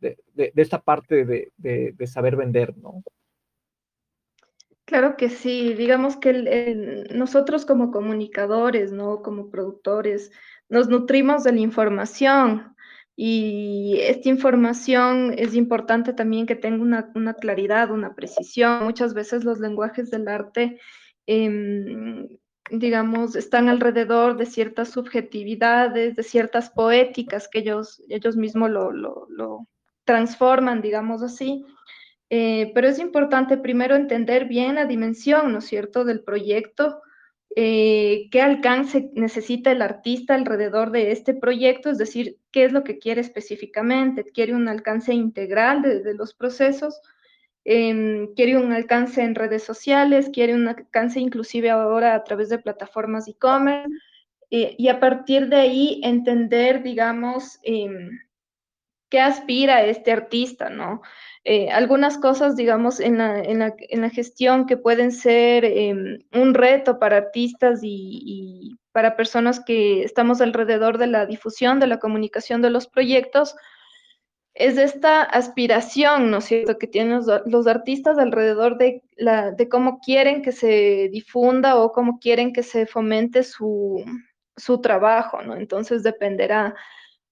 de, esta parte de, de, saber vender, ¿no? Claro que sí, digamos que nosotros como comunicadores, ¿no? Como productores, nos nutrimos de la información y esta información es importante también que tenga una, claridad, una precisión. Muchas veces los lenguajes del arte eh, digamos, están alrededor de ciertas subjetividades, de ciertas poéticas que ellos, ellos mismos lo, lo, lo transforman, digamos así. Eh, pero es importante primero entender bien la dimensión, ¿no es cierto?, del proyecto, eh, qué alcance necesita el artista alrededor de este proyecto, es decir, qué es lo que quiere específicamente, quiere un alcance integral de, de los procesos, Em, quiere un alcance en redes sociales, quiere un alcance inclusive ahora a través de plataformas e-commerce, eh, y a partir de ahí entender, digamos, em, qué aspira este artista, ¿no? Eh, algunas cosas, digamos, en la, en, la, en la, gestión que pueden ser em, un reto para artistas y, y, para personas que estamos alrededor de la difusión, de la comunicación de los proyectos, es esta aspiración, ¿no es cierto?, que tienen los, artistas alrededor de, la, de cómo quieren que se difunda o cómo quieren que se fomente su, su trabajo, ¿no? Entonces dependerá.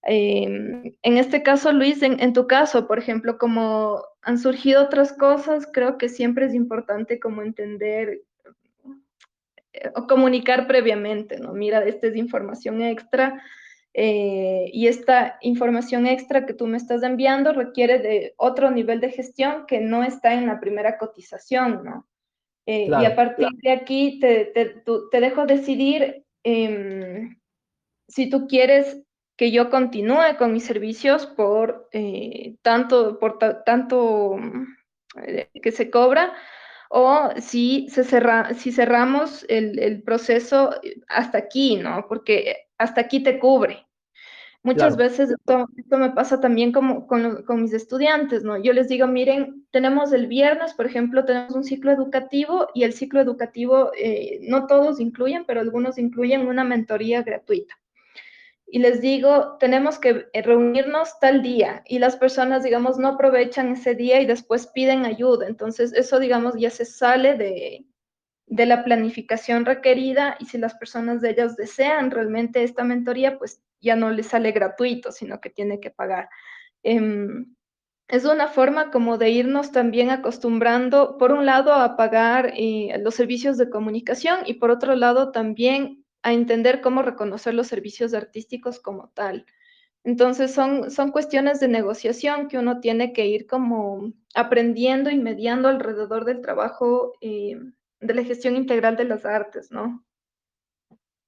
Em, en este caso, Luis, en, en, tu caso, por ejemplo, como han surgido otras cosas, creo que siempre es importante como entender eh, o comunicar previamente, ¿no? Mira, esta es información extra, eh, y esta información extra que tú me estás enviando requiere de otro nivel de gestión que no está en la primera cotización, ¿no? Eh, y a partir de aquí te, te, te dejo decidir eh, si tú quieres que yo continúe con mis servicios por eh, tanto, por tanto eh, que se cobra o si, se cerra, si cerramos el, el, proceso hasta aquí, ¿no? Porque hasta aquí te cubre. Muchas claro. veces esto, esto, me pasa también como con, con, mis estudiantes, ¿no? Yo les digo, miren, tenemos el viernes, por ejemplo, tenemos un ciclo educativo y el ciclo educativo, eh, no todos incluyen, pero algunos incluyen una mentoría gratuita. Y les digo, tenemos que eh, reunirnos tal día y las personas, digamos, no aprovechan ese día y después piden ayuda. Entonces, eso, digamos, ya se sale de, de la planificación requerida y si las personas de ellas desean realmente esta mentoría, pues ya no les sale gratuito, sino que tiene que pagar. Eh, es una forma como de irnos también acostumbrando, por un lado, a pagar eh, los servicios de comunicación y por otro lado también a entender cómo reconocer los servicios artísticos como tal. Entonces son, son cuestiones de negociación que uno tiene que ir como aprendiendo y mediando alrededor del trabajo eh, de la gestión integral de las artes, ¿no?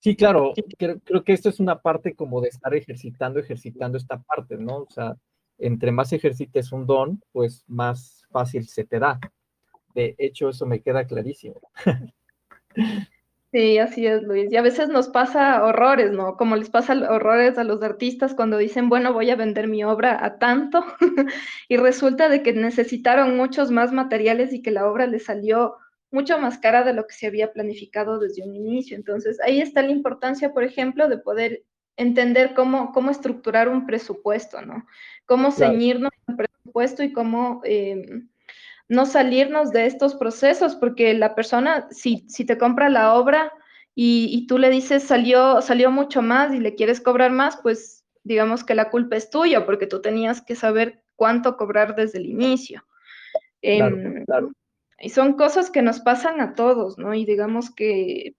Sí, claro, creo, creo, que esto es una parte como de estar ejercitando, ejercitando esta parte, ¿no? O sea, entre más ejercites un don, pues más fácil se te da. De hecho, eso me queda clarísimo. Sí, así es, Luis. Y a veces nos pasa horrores, ¿no? Como les pasa horrores a los artistas cuando dicen, bueno, voy a vender mi obra a tanto, y resulta de que necesitaron muchos más materiales y que la obra les salió mucho más cara de lo que se había planificado desde un inicio. Entonces, ahí está la importancia, por ejemplo, de poder entender cómo, cómo estructurar un presupuesto, ¿no? Cómo ceñirnos al presupuesto y cómo eh, no salirnos de estos procesos, porque la persona, si, si te compra la obra y, y, tú le dices salió, salió mucho más y le quieres cobrar más, pues digamos que la culpa es tuya, porque tú tenías que saber cuánto cobrar desde el inicio. Claro, eh, claro. Y son cosas que nos pasan a todos, ¿no? Y digamos que,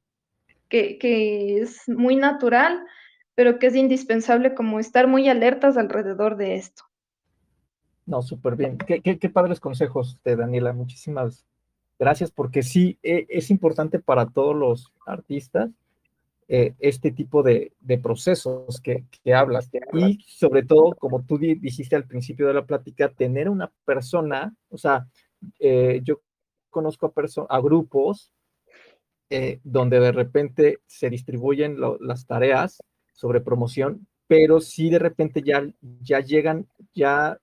que, que, es muy natural, pero que es indispensable como estar muy alertas alrededor de esto. No, súper bien. Qué, qué, qué, padres consejos de Daniela. Muchísimas gracias, porque sí, e, es importante para todos los artistas eh, este tipo de, de procesos que, que, hablas. Y sobre todo, como tú dijiste al principio de la plática, tener una persona, o sea, eh, yo conozco a, a grupos eh, donde de repente se distribuyen lo, las tareas sobre promoción pero sí de repente ya, ya llegan, ya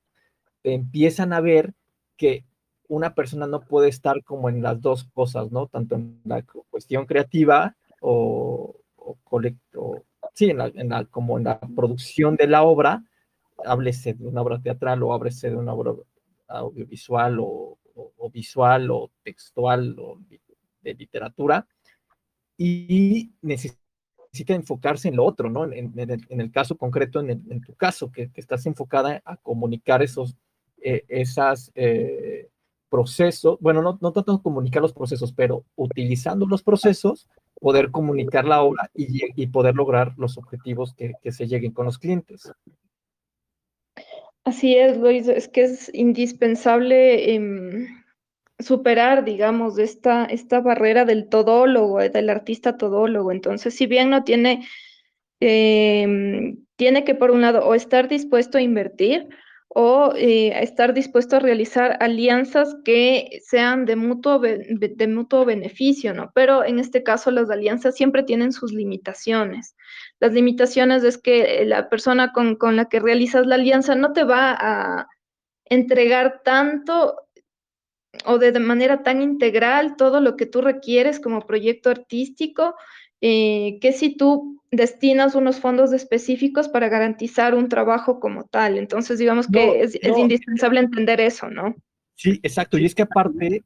empiezan a ver que una persona no puede estar como en las dos cosas, ¿no? Tanto en la cuestión creativa o, o, sí, en la, como en la producción de la obra, háblese de una obra teatral o háblese de una obra audiovisual o, visual o textual o de literatura, y necesita enfocarse en lo otro, ¿no? En, el, caso concreto, en, tu caso, que, estás enfocada a comunicar esos eh, esas, eh, procesos, bueno, no, no tanto comunicar los procesos, pero utilizando los procesos, poder comunicar la obra y, poder lograr los objetivos que, se lleguen con los clientes. Así es, Luis, es que es indispensable em, superar, digamos, esta, esta barrera del todólogo, del artista todólogo. Entonces, si bien no tiene, em, tiene que, por un lado, o estar dispuesto a invertir, o eh, estar dispuesto a realizar alianzas que sean de mutuo, de mutuo beneficio, ¿no? Pero en este caso las alianzas siempre tienen sus limitaciones. Las limitaciones es que la persona con, con la que realizas la alianza no te va a entregar tanto o de, manera tan integral todo lo que tú requieres como proyecto artístico, eh, que si tú destinas unos fondos específicos para garantizar un trabajo como tal. Entonces, digamos que es, indispensable entender eso, ¿no? Sí, exacto. Y es que aparte,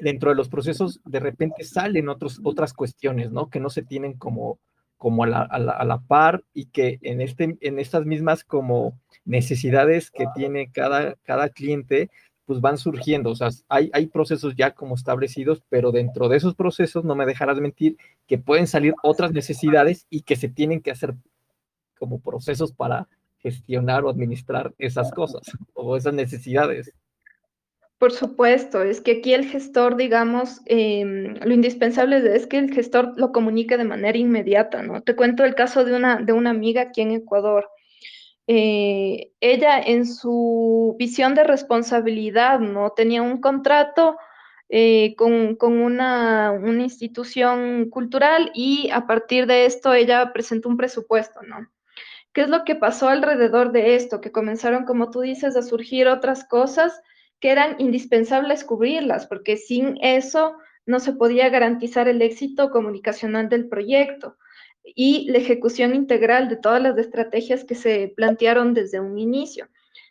dentro de los procesos, de repente salen otros, otras cuestiones, ¿no? Que no se tienen como, como a, la, a, la, a la par y que en, este, en estas mismas como necesidades que tiene cada, cada cliente, pues van surgiendo, o sea, hay, hay procesos ya como establecidos, pero dentro de esos procesos, no me dejarás mentir, que pueden salir otras necesidades y que se tienen que hacer como procesos para gestionar o administrar esas cosas o esas necesidades. Por supuesto, es que aquí el gestor, digamos, em, lo indispensable es que el gestor lo comunique de manera inmediata, ¿no? Te cuento el caso de una, de una amiga aquí en Ecuador. Eh, ella en su visión de responsabilidad, ¿no? Tenía un contrato eh, con, una, una, institución cultural y a partir de esto ella presentó un presupuesto, ¿no? ¿Qué es lo que pasó alrededor de esto? Que comenzaron, como tú dices, a surgir otras cosas que eran indispensables cubrirlas, porque sin eso no se podía garantizar el éxito comunicacional del proyecto y la ejecución integral de todas las estrategias que se plantearon desde un inicio,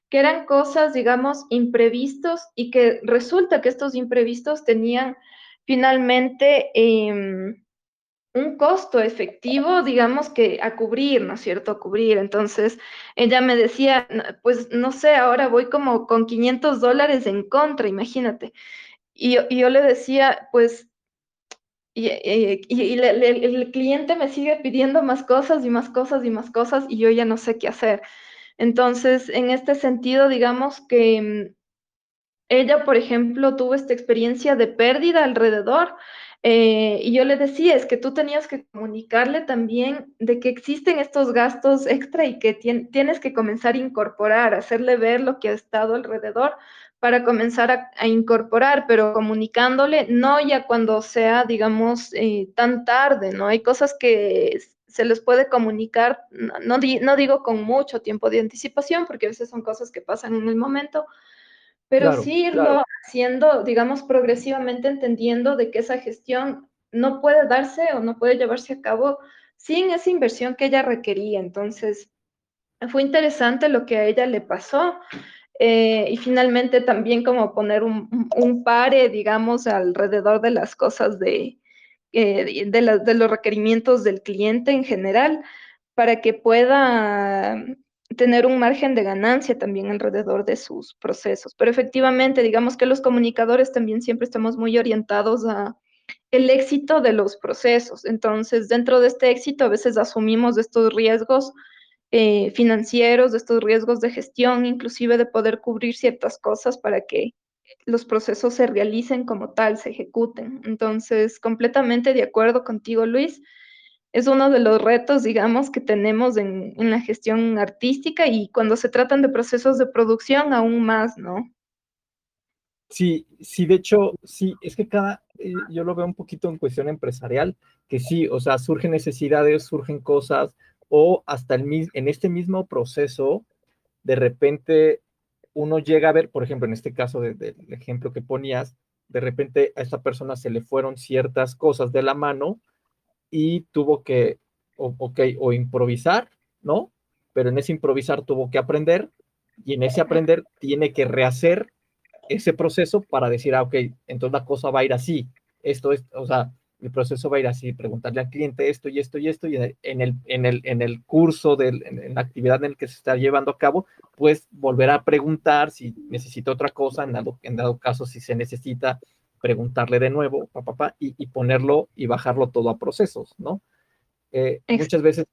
que eran cosas, digamos, imprevistos y que resulta que estos imprevistos tenían finalmente em, un costo efectivo, digamos, que a cubrir, ¿no es cierto? A cubrir. Entonces, ella me decía, pues no sé, ahora voy como con 500 dólares en contra, imagínate. Y, y yo le decía, pues y, el cliente me sigue pidiendo más cosas y más cosas y más cosas y yo ya no sé qué hacer. Entonces, en este sentido, digamos que mm, ella, por ejemplo, tuvo esta experiencia de pérdida alrededor eh, y yo le decía, es que tú tenías que comunicarle también de que existen estos gastos extra y que tienes que comenzar a incorporar, hacerle ver lo que ha estado alrededor para comenzar a, incorporar, pero comunicándole, no ya cuando sea, digamos, eh, tan tarde, ¿no? Hay cosas que se les puede comunicar, no, no, digo con mucho tiempo de anticipación, porque a veces son cosas que pasan en el momento, pero sí irlo haciendo, digamos, progresivamente entendiendo de que esa gestión no puede darse o no puede llevarse a cabo sin esa inversión que ella requería. Entonces, fue interesante lo que a ella le pasó. Eh, y finalmente también como poner un, un, pare, digamos, alrededor de las cosas de, eh, de, de, los requerimientos del cliente en general, para que pueda tener un margen de ganancia también alrededor de sus procesos. Pero efectivamente, digamos que los comunicadores también siempre estamos muy orientados a el éxito de los procesos. Entonces, dentro de este éxito, a veces asumimos estos riesgos eh, financieros, de estos riesgos de gestión, inclusive de poder cubrir ciertas cosas para que los procesos se realicen como tal, se ejecuten. Entonces, completamente de acuerdo contigo, Luis. Es uno de los retos, digamos, que tenemos en, en la gestión artística y cuando se tratan de procesos de producción, aún más, ¿no? Sí, sí, de hecho, sí, es que cada, eh, yo lo veo un poquito en cuestión empresarial, que sí, o sea, surgen necesidades, surgen cosas, O hasta el, en este mismo proceso, de repente uno llega a ver, por ejemplo, en este caso del ejemplo que ponías, de repente a esta persona se le fueron ciertas cosas de la mano y tuvo que, ok, o improvisar, ¿no? Pero en ese improvisar tuvo que aprender y en ese aprender tiene que rehacer ese proceso para decir, ah, ok, entonces la cosa va a ir así. Esto es, o sea, el proceso va a ir así, preguntarle al cliente esto y esto y esto, y en el, en el, en el curso, de en, la actividad en el que se está llevando a cabo, pues volver a preguntar si necesita otra cosa, en dado, en dado caso si se necesita preguntarle de nuevo, papá, y, y, ponerlo y bajarlo todo a procesos, ¿no? Eh, muchas veces,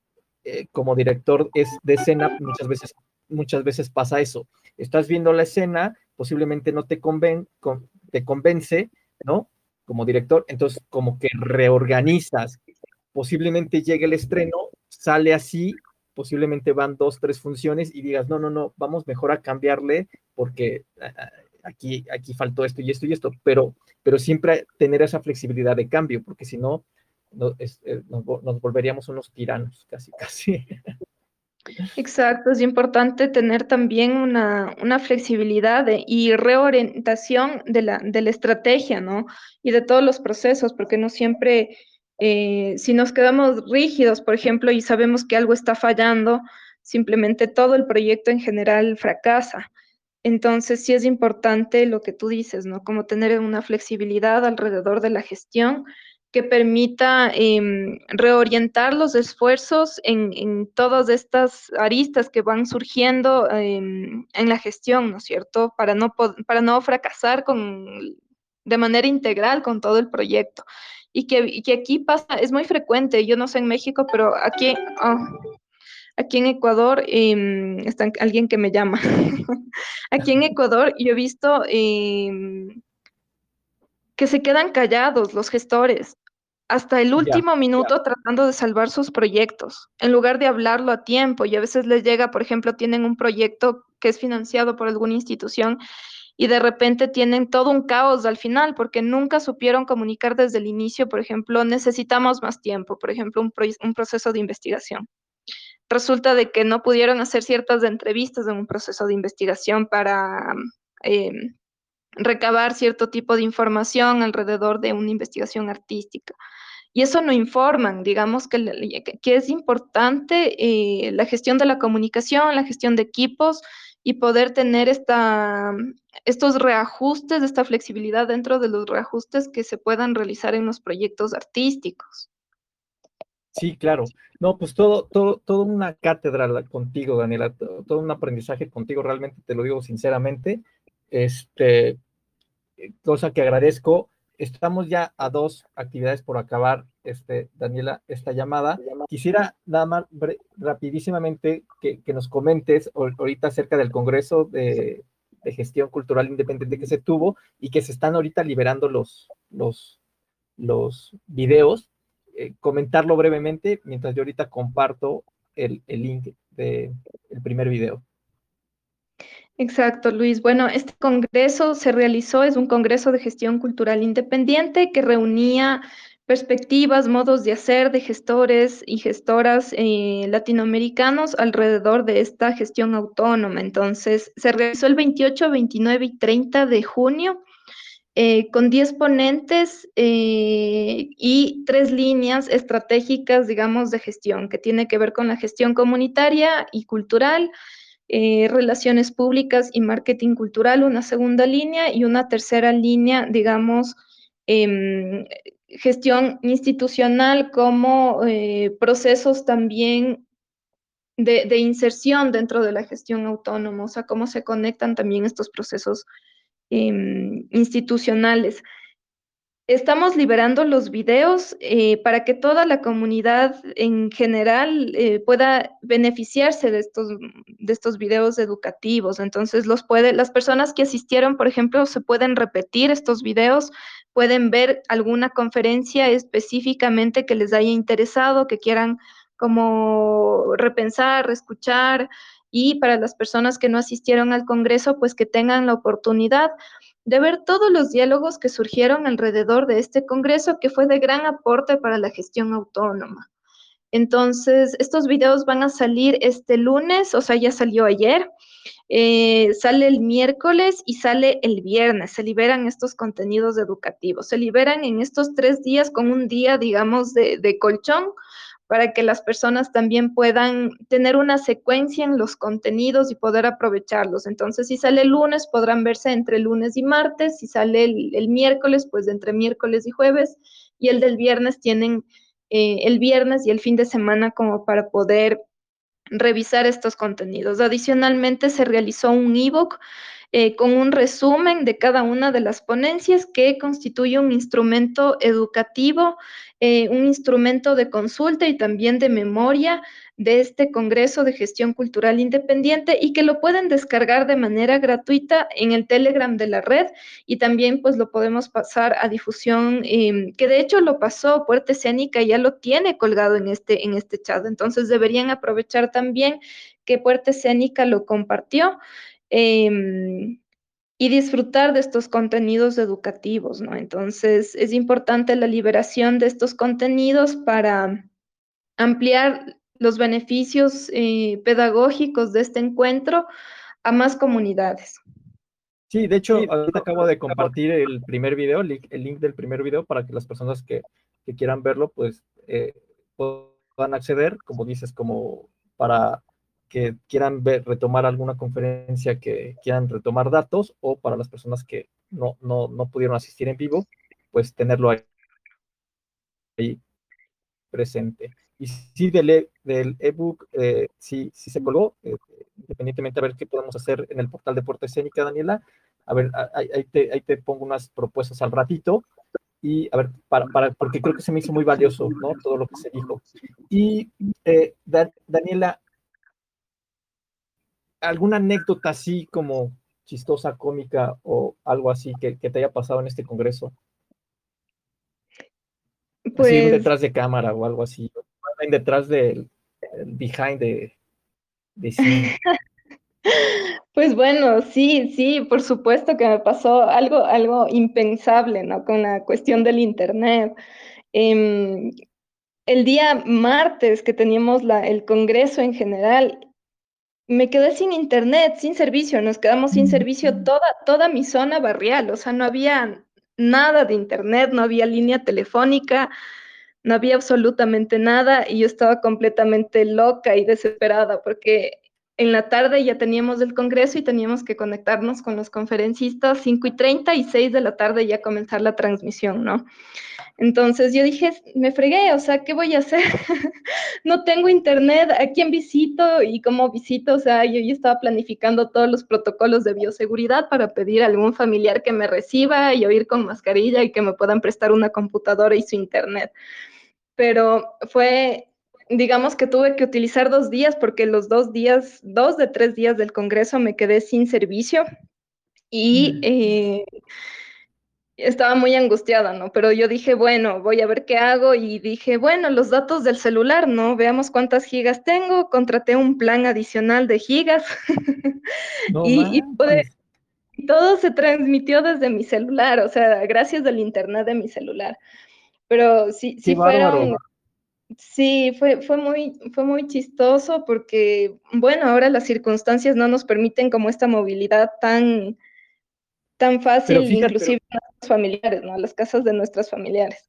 eh, como director es de escena, muchas veces, muchas veces pasa eso. Estás viendo la escena, posiblemente no te, conven, te convence, ¿no? Como director, entonces como que reorganizas, posiblemente llegue el estreno, sale así, posiblemente van dos, tres funciones y digas, no, no, no, vamos mejor a cambiarle porque ah, ah, aquí, aquí faltó esto y esto y esto, pero, pero siempre tener esa flexibilidad de cambio, porque si no, eh, nos, nos, volveríamos unos tiranos, casi, casi. Exacto, es importante tener también una, una flexibilidad y reorientación de la, de la estrategia, ¿no? Y de todos los procesos, porque no siempre, eh, si nos quedamos rígidos, por ejemplo, y sabemos que algo está fallando, simplemente todo el proyecto en general fracasa. Entonces, sí es importante lo que tú dices, ¿no? Como tener una flexibilidad alrededor de la gestión que permita em, reorientar los esfuerzos en, todas estas aristas que van surgiendo em, en la gestión, ¿no es cierto? Para no, para no fracasar con, de manera integral con todo el proyecto. Y que, que aquí pasa, es muy frecuente, yo no sé en México, pero aquí, oh, aquí en Ecuador em, está alguien que me llama. aquí en Ecuador yo he visto que se quedan callados los gestores hasta el último minuto tratando de salvar sus proyectos, en lugar de hablarlo a tiempo. Y a veces les llega, por ejemplo, tienen un proyecto que es financiado por alguna institución y de repente tienen todo un caos al final porque nunca supieron comunicar desde el inicio, por ejemplo, necesitamos más tiempo, por ejemplo, un, un proceso de investigación. Resulta de que no pudieron hacer ciertas entrevistas en un proceso de investigación para em, recabar cierto tipo de información alrededor de una investigación artística. Y eso no informan, digamos que, que es importante eh, la gestión de la comunicación, la gestión de equipos y poder tener esta, estos reajustes, esta flexibilidad dentro de los reajustes que se puedan realizar en los proyectos artísticos. Sí, claro. No, pues todo, todo, toda una cátedra contigo, Daniela, todo un aprendizaje contigo, realmente te lo digo sinceramente. Este, cosa que agradezco. Estamos ya a dos actividades por acabar, este, Daniela, esta llamada. Quisiera nada más rapidísimamente que, nos comentes ahorita acerca del Congreso de, Gestión Cultural Independiente que se tuvo y que se están ahorita liberando los, los, los videos. Eh, comentarlo brevemente mientras yo ahorita comparto el, el link del el primer video. Exacto, Luis. Bueno, este congreso se realizó, es un congreso de gestión cultural independiente que reunía perspectivas, modos de hacer de gestores y gestoras eh, latinoamericanos alrededor de esta gestión autónoma. Entonces, se realizó el 28, 29 y 30 de junio. Eh, con 10 ponentes eh, y tres líneas estratégicas, digamos, de gestión, que tiene que ver con la gestión comunitaria y cultural, eh, relaciones públicas y marketing cultural, una segunda línea y una tercera línea, digamos, em, gestión institucional como eh, procesos también de, de, inserción dentro de la gestión autónoma, o sea, cómo se conectan también estos procesos em, institucionales. Estamos liberando los videos eh, para que toda la comunidad en general eh, pueda beneficiarse de estos, de estos videos educativos. Entonces, los puede, las personas que asistieron, por ejemplo, se pueden repetir estos videos, pueden ver alguna conferencia específicamente que les haya interesado, que quieran como repensar, escuchar, y para las personas que no asistieron al Congreso, pues que tengan la oportunidad de ver todos los diálogos que surgieron alrededor de este Congreso, que fue de gran aporte para la gestión autónoma. Entonces, estos videos van a salir este lunes, o sea, ya salió ayer. Eh, sale el miércoles y sale el viernes. Se liberan estos contenidos educativos. Se liberan en estos tres días con un día, digamos, de, de colchón para que las personas también puedan tener una secuencia en los contenidos y poder aprovecharlos. Entonces, si sale el lunes, podrán verse entre lunes y martes, si sale el, miércoles, pues entre miércoles y jueves, y el del viernes tienen eh, el viernes y el fin de semana como para poder revisar estos contenidos. Adicionalmente, se realizó un ebook eh, con un resumen de cada una de las ponencias que constituye un instrumento educativo, eh, un instrumento de consulta y también de memoria de este Congreso de Gestión Cultural Independiente y que lo pueden descargar de manera gratuita en el Telegram de la red y también pues lo podemos pasar a difusión, em, que de hecho lo pasó Puerta Escénica, ya lo tiene colgado en este, en este chat, entonces deberían aprovechar también que Puerta Escénica lo compartió. Em, y disfrutar de estos contenidos educativos, ¿no? Entonces, es importante la liberación de estos contenidos para ampliar los beneficios eh, pedagógicos de este encuentro a más comunidades. Sí, de hecho, ahorita acabo de compartir el primer video, el link, del primer video para que las personas que, quieran verlo, pues eh, puedan acceder, como dices, como para que quieran ver, retomar alguna conferencia, que quieran retomar datos, o para las personas que no, no, no pudieron asistir en vivo, pues tenerlo ahí, ahí presente. Y sí, del, e, del ebook, eh, sí, sí se colgó, eh, independientemente a ver qué podemos hacer en el portal de Puerta Escénica, Daniela. A ver, ahí, te, ahí te pongo unas propuestas al ratito y a ver, para, para, porque creo que se me hizo muy valioso, ¿no? Todo lo que se dijo. Y eh, Daniela, ¿alguna anécdota así como chistosa, cómica o algo así que, que te haya pasado en este congreso? Pues... detrás de cámara o algo así, detrás del behind de, de Pues bueno, sí, sí, por supuesto que me pasó algo, algo impensable, ¿no? Con la cuestión del Internet. Em, el día martes que teníamos la, el Congreso en general, me quedé sin internet, sin servicio, nos quedamos sin servicio toda, toda mi zona barrial, o sea, no había nada de internet, no había línea telefónica, no había absolutamente nada y yo estaba completamente loca y desesperada porque en la tarde ya teníamos el congreso y teníamos que conectarnos con los conferencistas 5 y 30 y 6 de la tarde ya comenzar la transmisión, ¿no? Entonces yo dije, me fregué, o sea, ¿qué voy a hacer? no tengo internet, ¿a quién visito y cómo visito? O sea, yo ya estaba planificando todos los protocolos de bioseguridad para pedir a algún familiar que me reciba y oír con mascarilla y que me puedan prestar una computadora y su internet. Pero fue, digamos que tuve que utilizar dos días porque los dos días, dos de tres días del Congreso me quedé sin servicio y... Eh, estaba muy angustiada, ¿no? Pero yo dije, bueno, voy a ver qué hago y dije, bueno, los datos del celular, ¿no? Veamos cuántas gigas tengo, contraté un plan adicional de gigas y, todo se transmitió desde mi celular, o sea, gracias al internet de mi celular. Pero sí, sí fueron... Sí, fue, fue, muy, fue muy chistoso porque, bueno, ahora las circunstancias no nos permiten como esta movilidad tan, tan fácil, inclusive a los familiares, ¿no? A las casas de nuestras familiares.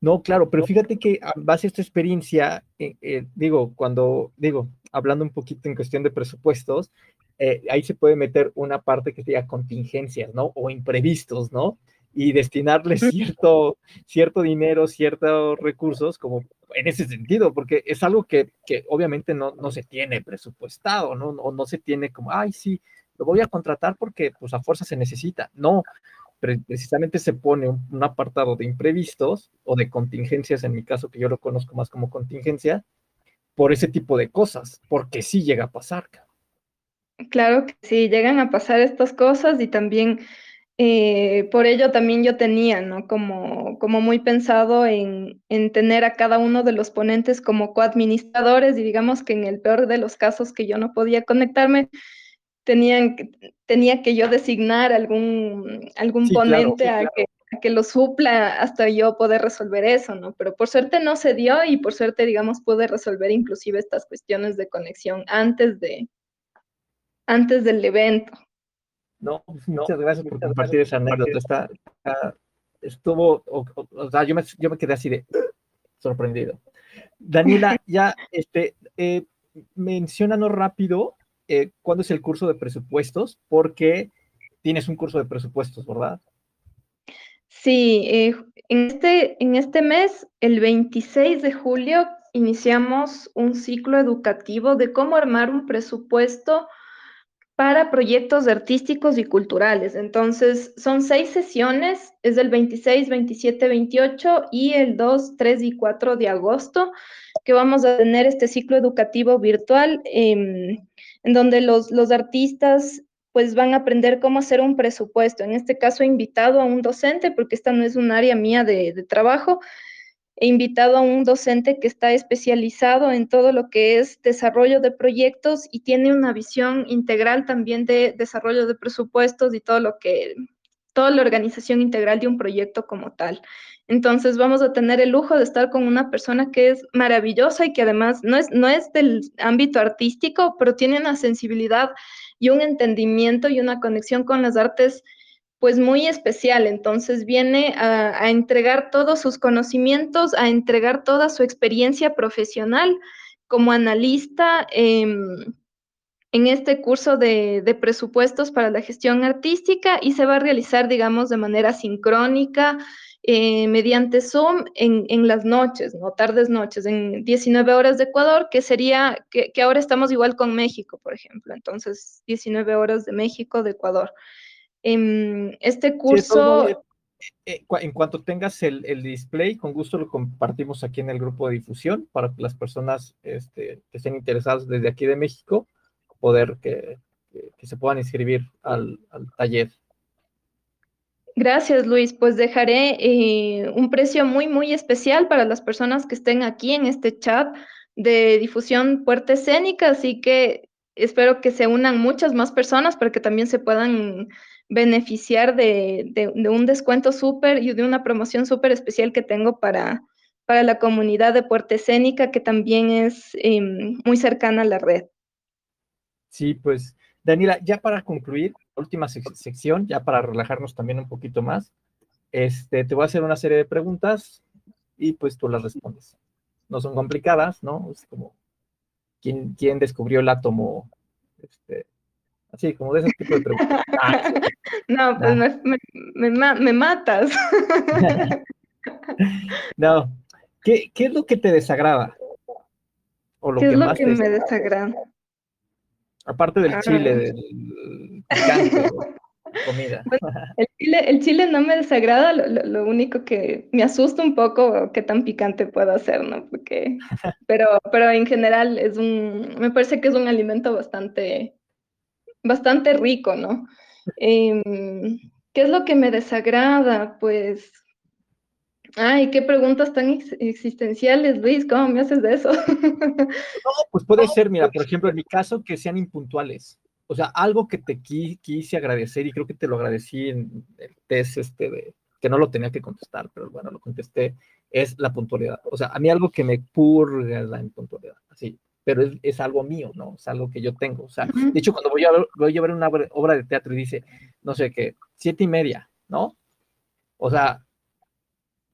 No, claro, pero fíjate que a base de esta experiencia, eh, eh, digo, cuando, digo, hablando un poquito en cuestión de presupuestos, eh, ahí se puede meter una parte que sea contingencias, ¿no? O imprevistos, ¿no? Y destinarle cierto, cierto dinero, ciertos recursos, como en ese sentido, porque es algo que, que obviamente no, no se tiene presupuestado, ¿no? O no se tiene como, ay, sí, lo voy a contratar porque pues a fuerza se necesita. No, precisamente se pone un, apartado de imprevistos o de contingencias, en mi caso que yo lo conozco más como contingencia, por ese tipo de cosas, porque sí llega a pasar. Claro que sí, llegan a pasar estas cosas y también eh, por ello también yo tenía, ¿no? Como, como muy pensado en, en, tener a cada uno de los ponentes como coadministradores y digamos que en el peor de los casos que yo no podía conectarme, tenían, tenía que yo designar algún, algún ponente a, que, que lo supla hasta yo poder resolver eso, ¿no? Pero por suerte no se dio y por suerte, digamos, pude resolver inclusive estas cuestiones de conexión antes de, antes del evento. No, muchas gracias por compartir esa anécdota. Está, estuvo, o, sea, yo me, yo me quedé así de sorprendido. Daniela, ya, este, eh, mencionanos rápido eh, cuándo es el curso de presupuestos, porque tienes un curso de presupuestos, ¿verdad? Sí, eh, en, este, en este mes, el 26 de julio, iniciamos un ciclo educativo de cómo armar un presupuesto para proyectos artísticos y culturales. Entonces, son seis sesiones, es del 26, 27, 28 y el 2, 3 y 4 de agosto, que vamos a tener este ciclo educativo virtual em, en donde los, los artistas pues van a aprender cómo hacer un presupuesto. En este caso, he invitado a un docente, porque esta no es un área mía de trabajo, he invitado a un docente que está especializado en todo lo que es desarrollo de proyectos y tiene una visión integral también de desarrollo de presupuestos y todo lo que, toda la organización integral de un proyecto como tal. Entonces vamos a tener el lujo de estar con una persona que es maravillosa y que además no es, no es del ámbito artístico, pero tiene una sensibilidad y un entendimiento y una conexión con las artes pues muy especial. Entonces viene a, entregar todos sus conocimientos, a entregar toda su experiencia profesional como analista en este curso de, presupuestos para la gestión artística y se va a realizar, digamos, de manera sincrónica. Eh, mediante Zoom en, las noches, no tardes noches, en 19 horas de Ecuador, que sería, que ahora estamos igual con México, por ejemplo, entonces 19 horas de México, de Ecuador. Em, este curso... Eh, eh, en cuanto tengas el, display, con gusto lo compartimos aquí en el grupo de difusión para que las personas este, que estén interesadas desde aquí de México poder que, se puedan inscribir al, taller. Gracias, Luis. Pues dejaré eh, un precio muy, muy especial para las personas que estén aquí en este chat de difusión Puerta Escénica, así que espero que se unan muchas más personas para que también se puedan beneficiar de, un descuento súper y de una promoción súper especial que tengo para, para la comunidad de Puerta Escénica, que también es em, muy cercana a la red. Sí, pues Daniela, ya para concluir, última sección, ya para relajarnos también un poquito más, este, te voy a hacer una serie de preguntas y pues tú las respondes. No son complicadas, ¿no? Es como, ¿quién, quién descubrió el átomo? Este, así, como de ese tipo de preguntas. Ah, no, pues me, me, matas. no, ¿Qué, ¿qué, es lo que te desagrada? O lo ¿Qué que es lo que me desagrada? Aparte del chile, del picante, comida. el, chile, el chile no me desagrada, lo, único que me asusta un poco qué tan picante puedo hacer, ¿no? Porque, pero, pero en general es un, me parece que es un alimento bastante, bastante rico, ¿no? Em, ¿Qué es lo que me desagrada? Pues, ay, qué preguntas tan existenciales, Luis, ¿cómo me haces de eso? No, pues puede ser, mira, por ejemplo, en mi caso, que sean impuntuales. O sea, algo que te quise agradecer y creo que te lo agradecí en el test este de que no lo tenía que contestar, pero bueno, lo contesté, es la puntualidad. O sea, a mí algo que me purga es la impuntualidad, así pero es, algo mío, ¿no? Es algo que yo tengo. O sea, de hecho, cuando voy a, voy a ver una obra de teatro y dice, no sé qué, siete y media, ¿no? O sea,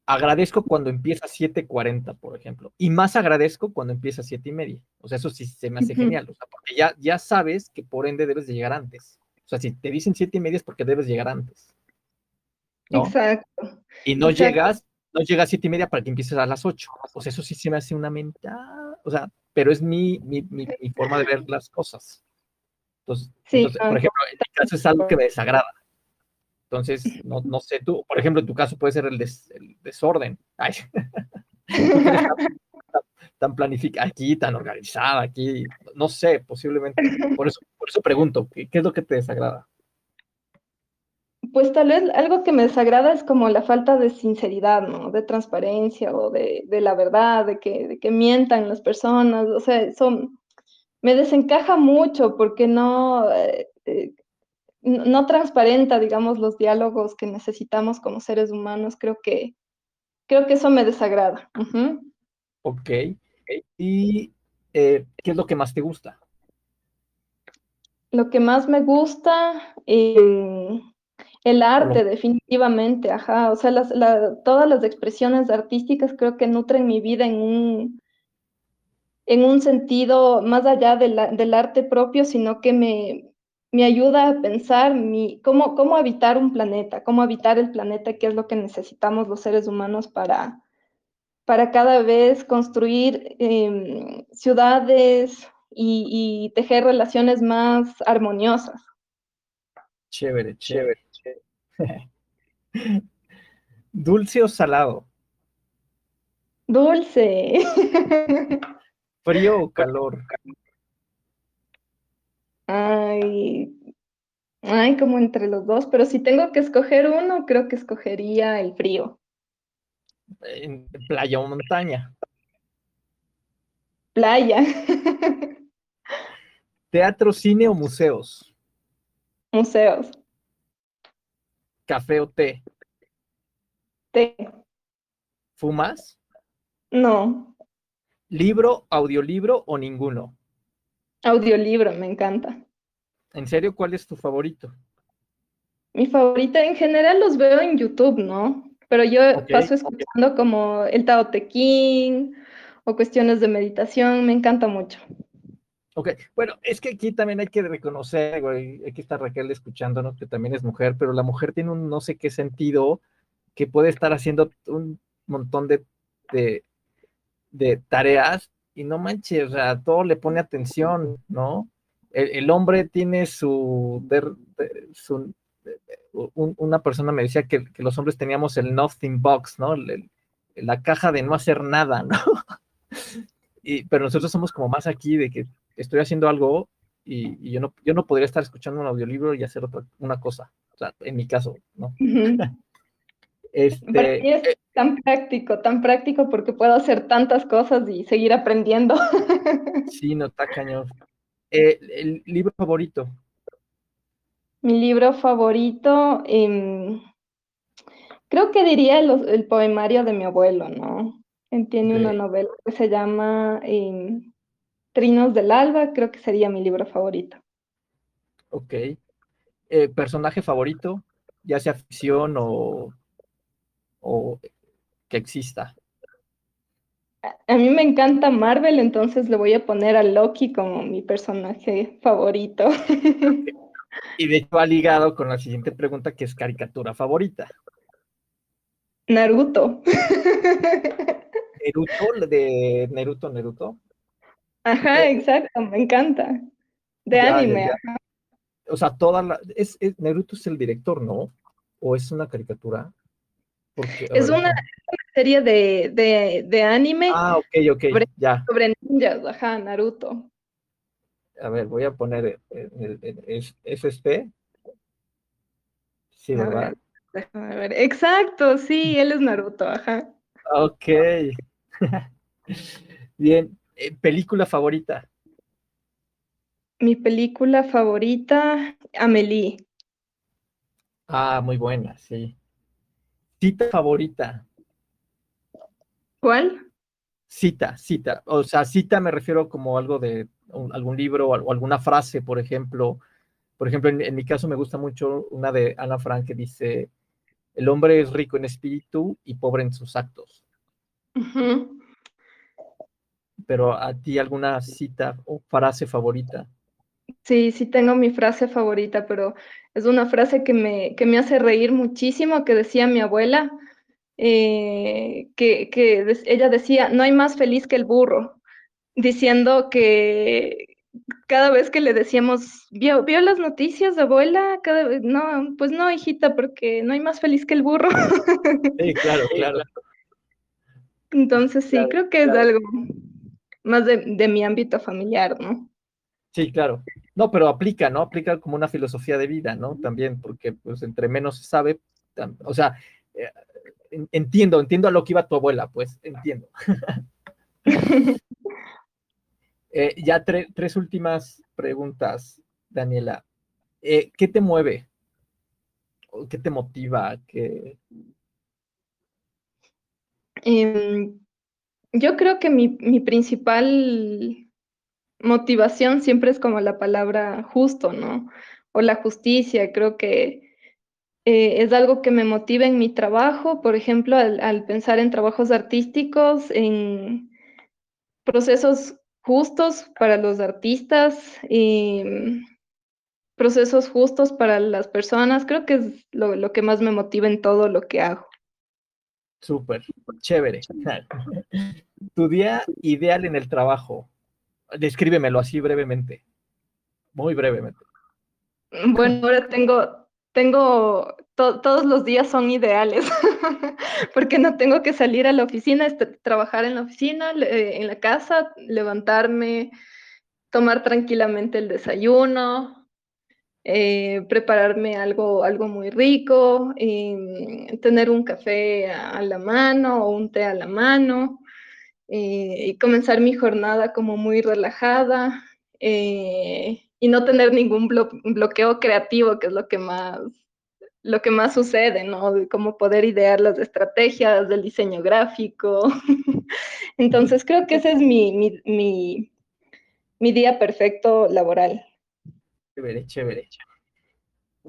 agradezco cuando empieza 7.40, por ejemplo, y más agradezco cuando empieza siete y media. O sea, eso sí se me hace genial, o sea, porque ya, ya sabes que por ende debes de llegar antes. O sea, si te dicen siete y media es porque debes llegar antes. Exacto. Y no llegas, no llegas a siete y media para que empieces a las ocho. O sea, eso sí se me hace una mentada. O sea, pero es mi, mi, mi, forma de ver las cosas. Entonces, por ejemplo, en mi caso es algo que me desagrada. Entonces, no, no sé, tú, por ejemplo, en tu caso puede ser el, desorden. Ay. tan, planificada aquí, tan organizada aquí, no sé, posiblemente. Por eso, por eso pregunto, ¿qué, ¿qué es lo que te desagrada? Pues tal vez algo que me desagrada es como la falta de sinceridad, ¿no? De transparencia o de, la verdad, de que, de que, mientan las personas. O sea, eso me desencaja mucho porque no, eh, eh, no transparenta, digamos, los diálogos que necesitamos como seres humanos. Creo que, creo que eso me desagrada. Ok. ¿Y eh, qué es lo que más te gusta? Lo que más me gusta, eh, el arte, definitivamente, ajá. O sea, todas las expresiones artísticas creo que nutren mi vida en un, en un sentido más allá del arte propio, sino que me, me ayuda a pensar mi, cómo, cómo habitar un planeta, cómo habitar el planeta, qué es lo que necesitamos los seres humanos para, para cada vez construir em, ciudades y, tejer relaciones más armoniosas. Chévere, chévere. ¿Dulce o salado? Dulce. ¿Frío o calor? Ay, ay, como entre los dos, pero si tengo que escoger uno, creo que escogería el frío. ¿En playa o montaña? Playa. ¿Teatro, cine o museos? Museos. ¿Café o té? Té. ¿Fumas? No. ¿Libro, audiolibro o ninguno? Audiolibro, me encanta. ¿En serio cuál es tu favorito? Mi favorita en general los veo en YouTube, ¿no? Pero yo paso escuchando como el Tao Te Ching o cuestiones de meditación, me encanta mucho. Ok, bueno, es que aquí también hay que reconocer, güey, aquí está Raquel escuchándonos, que también es mujer, pero la mujer tiene un no sé qué sentido que puede estar haciendo un montón de, de, tareas y no manches, o sea, todo le pone atención, ¿no? El, hombre tiene su, una persona me decía que, los hombres teníamos el nothing box, ¿no? la caja de no hacer nada, ¿no? y, pero nosotros somos como más aquí de que estoy haciendo algo y, yo, no, yo no podría estar escuchando un audiolibro y hacer otra, una cosa, o sea, en mi caso, ¿no? Este, es tan práctico, tan práctico porque puedo hacer tantas cosas y seguir aprendiendo. Sí, no está cañón. Eh, ¿El libro favorito? Mi libro favorito, em, creo que diría el, poemario de mi abuelo, ¿no? Él tiene una novela que se llama em, Trinos del Alba, creo que sería mi libro favorito. Ok. Eh, ¿Personaje favorito? Ya sea ficción o o que exista. A mí me encanta Marvel, entonces le voy a poner a Loki como mi personaje favorito. Y de hecho va ligado con la siguiente pregunta, que es caricatura favorita. Naruto. Naruto, de Naruto, Naruto. Ajá, eh, exacto, me encanta. De anime. O sea, toda la. Es, Naruto es el director, ¿no? ¿O es una caricatura? es una, serie de, de, anime. Ah, ok, ok, sobre, ya. Sobre ninjas, ajá, Naruto. A ver, voy a poner, ¿es, este? Sí, ¿verdad? A ver, exacto, sí, él es Naruto, ajá. Ok. Bien, eh, ¿película favorita? Mi película favorita, Amelie. Ah, muy buena, sí. Cita favorita. ¿Cuál? Cita, cita. O sea, cita me refiero como algo de algún libro o, alguna frase, por ejemplo. Por ejemplo, en, mi caso me gusta mucho una de Ana Frank que dice, el hombre es rico en espíritu y pobre en sus actos. Pero a ti alguna cita o frase favorita. Sí, sí tengo mi frase favorita, pero es una frase que me, que me hace reír muchísimo, que decía mi abuela, eh, que, ella decía, no hay más feliz que el burro, diciendo que cada vez que le decíamos, ¿vio, vio las noticias, abuela? Cada vez, no, pues no, hijita, porque no hay más feliz que el burro. Sí, claro, claro. Entonces sí, creo que es algo más de, de mi ámbito familiar, ¿no? Sí, claro. No, pero aplica, ¿no? Aplica como una filosofía de vida, ¿no? También, porque pues entre menos se sabe, o sea, eh, entiendo, entiendo a lo que iba tu abuela, pues, entiendo. Eh, ya tres últimas preguntas, Daniela. Eh, ¿Qué te mueve? ¿Qué te motiva? ¿Qué... Yo creo que mi, principal motivación siempre es como la palabra justo, ¿no? O la justicia. Creo que eh, es algo que me motiva en mi trabajo, por ejemplo, al, pensar en trabajos artísticos, en procesos justos para los artistas, em, procesos justos para las personas. Creo que es lo que más me motiva en todo lo que hago. Súper, chévere. Tu día ideal en el trabajo. Descríbemelo así brevemente. Muy brevemente. Bueno, ahora tengo, tengo, todos los días son ideales, porque no tengo que salir a la oficina, trabajar en la oficina, en la casa, levantarme, tomar tranquilamente el desayuno, eh, prepararme algo, algo muy rico, em, tener un café a, la mano o un té a la mano eh, y comenzar mi jornada como muy relajada eh, y no tener ningún bloqueo creativo, que es lo que más lo que más sucede, ¿no? Cómo poder idear las estrategias del diseño gráfico. Entonces creo que ese es mi, mi, mi día perfecto laboral. Chévere, chévere.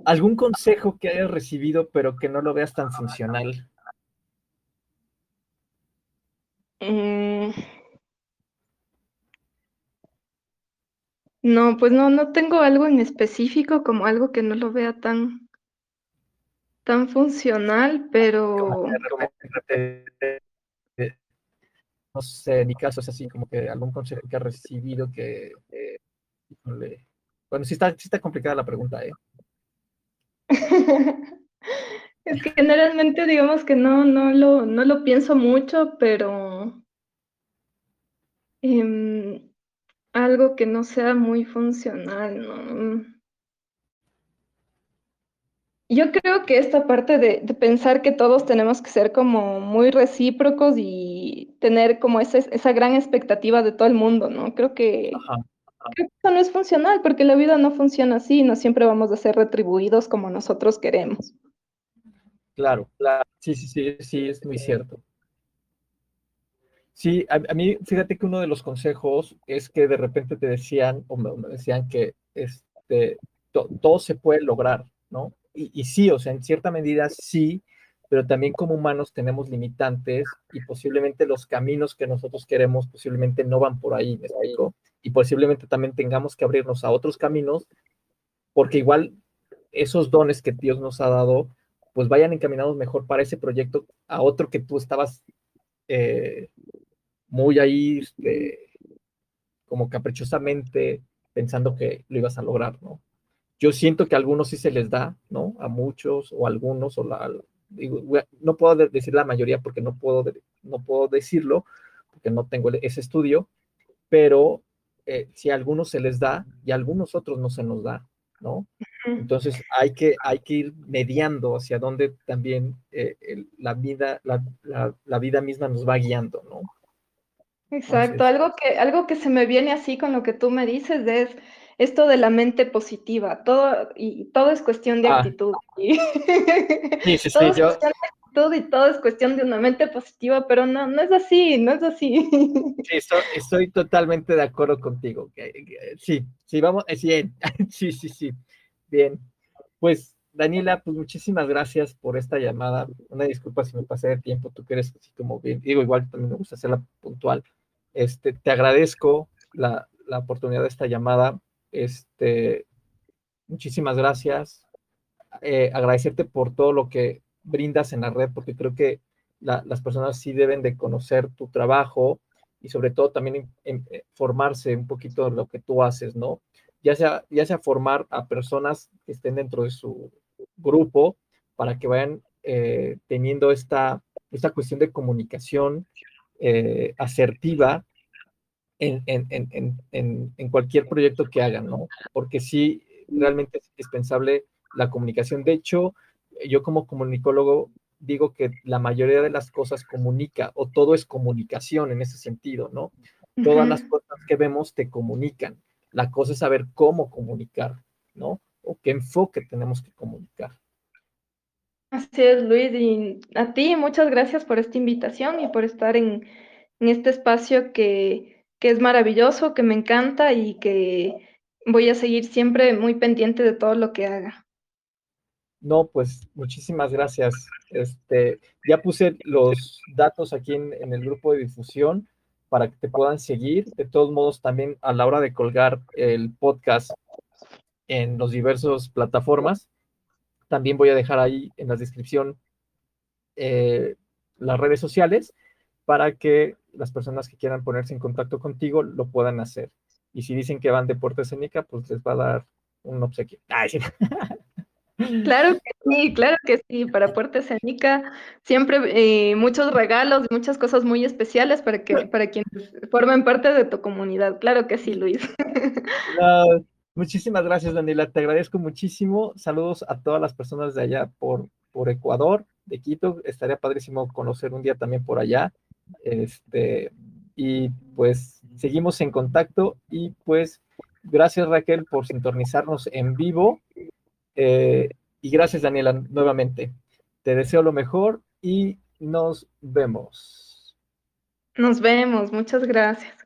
¿Algún consejo que hayas recibido pero que no lo veas tan funcional? Mm. No, pues no, no tengo algo en específico como algo que no lo vea tan, tan funcional, pero... No sé, en mi caso es así, como que algún consejo que has recibido que... bueno, sí está, sí está complicada la pregunta, ¿eh? Es que generalmente digamos que no, no lo, no lo pienso mucho, pero em, algo que no sea muy funcional, ¿no? Yo creo que esta parte de, pensar que todos tenemos que ser como muy recíprocos y tener como esa, esa gran expectativa de todo el mundo, ¿no? Creo que que eso no es funcional porque la vida no funciona así, no siempre vamos a ser retribuidos como nosotros queremos. Claro. Sí, sí, sí, sí, es muy cierto. Sí, a, mí, fíjate que uno de los consejos es que de repente te decían, o me, decían que este, todo se puede lograr, ¿no? Y, y, sí, o sea, en cierta medida sí, pero también como humanos tenemos limitantes y posiblemente los caminos que nosotros queremos posiblemente no van por ahí, ¿me explico? Y posiblemente también tengamos que abrirnos a otros caminos, porque igual esos dones que Dios nos ha dado, pues vayan encaminados mejor para ese proyecto a otro que tú estabas eh, muy ahí, este, como caprichosamente pensando que lo ibas a lograr, ¿no? Yo siento que a algunos sí se les da, ¿no? A muchos o a algunos, o no puedo decir la mayoría porque no puedo, no puedo decirlo, porque no tengo ese estudio, pero eh, si a algunos se les da y a algunos otros no se nos da, ¿no? Entonces hay que, hay que ir mediando hacia donde también eh, la, vida, la, vida misma nos va guiando, ¿no? Exacto, algo, que, algo que se me viene así con lo que tú me dices es esto de la mente positiva, todo, y todo es cuestión de ah. actitud. Y sí, sí, sí, yo... actitud y todo es cuestión de una mente positiva, pero no, no es así, no es así. Sí, estoy, totalmente de acuerdo contigo. Sí, sí, vamos, bien, sí, sí, sí, bien. Pues, Daniela, pues muchísimas gracias por esta llamada. Una disculpa si me pasé de tiempo, tú que eres así como bien, digo, igual también me gusta hacerla puntual. Este, te agradezco la, la oportunidad de esta llamada. Este, muchísimas gracias. Eh, agradecerte por todo lo que brindas en la red, porque creo que las personas sí deben de conocer tu trabajo y sobre todo también eh, formarse un poquito de lo que tú haces, ¿no? Ya sea, ya sea formar a personas que estén dentro de su grupo para que vayan eh, teniendo esta, esta cuestión de comunicación asertiva en, cualquier proyecto que hagan, ¿no? Porque sí, realmente es indispensable la comunicación. De hecho, yo como comunicólogo digo que la mayoría de las cosas comunica o todo es comunicación en ese sentido, ¿no? Todas las cosas que vemos te comunican. La cosa es saber cómo comunicar, ¿no? o qué enfoque tenemos que comunicar. Así es, Luis, y a ti muchas gracias por esta invitación y por estar en, este espacio que, que es maravilloso, que me encanta y que voy a seguir siempre muy pendiente de todo lo que haga. No, pues muchísimas gracias. Este, ya puse los datos aquí en, el grupo de difusión para que te puedan seguir. De todos modos, también a la hora de colgar el podcast en los diversos plataformas, también voy a dejar ahí en la descripción eh, las redes sociales para que las personas que quieran ponerse en contacto contigo lo puedan hacer. Y si dicen que van de Puerto Escénica, pues les va a dar un obsequio. Claro que sí, claro que sí. Para Puerto Escénica siempre eh, muchos regalos y muchas cosas muy especiales para que para quienes formen parte de tu comunidad. Claro que sí, Luis. Muchísimas gracias, Daniela. Te agradezco muchísimo. Saludos a todas las personas de allá por, por Ecuador, de Quito. Estaría padrísimo conocer un día también por allá. Este, y pues seguimos en contacto y pues gracias Raquel por sintonizarnos en vivo. Eh, y gracias Daniela nuevamente. Te deseo lo mejor y nos vemos. Nos vemos. Muchas gracias.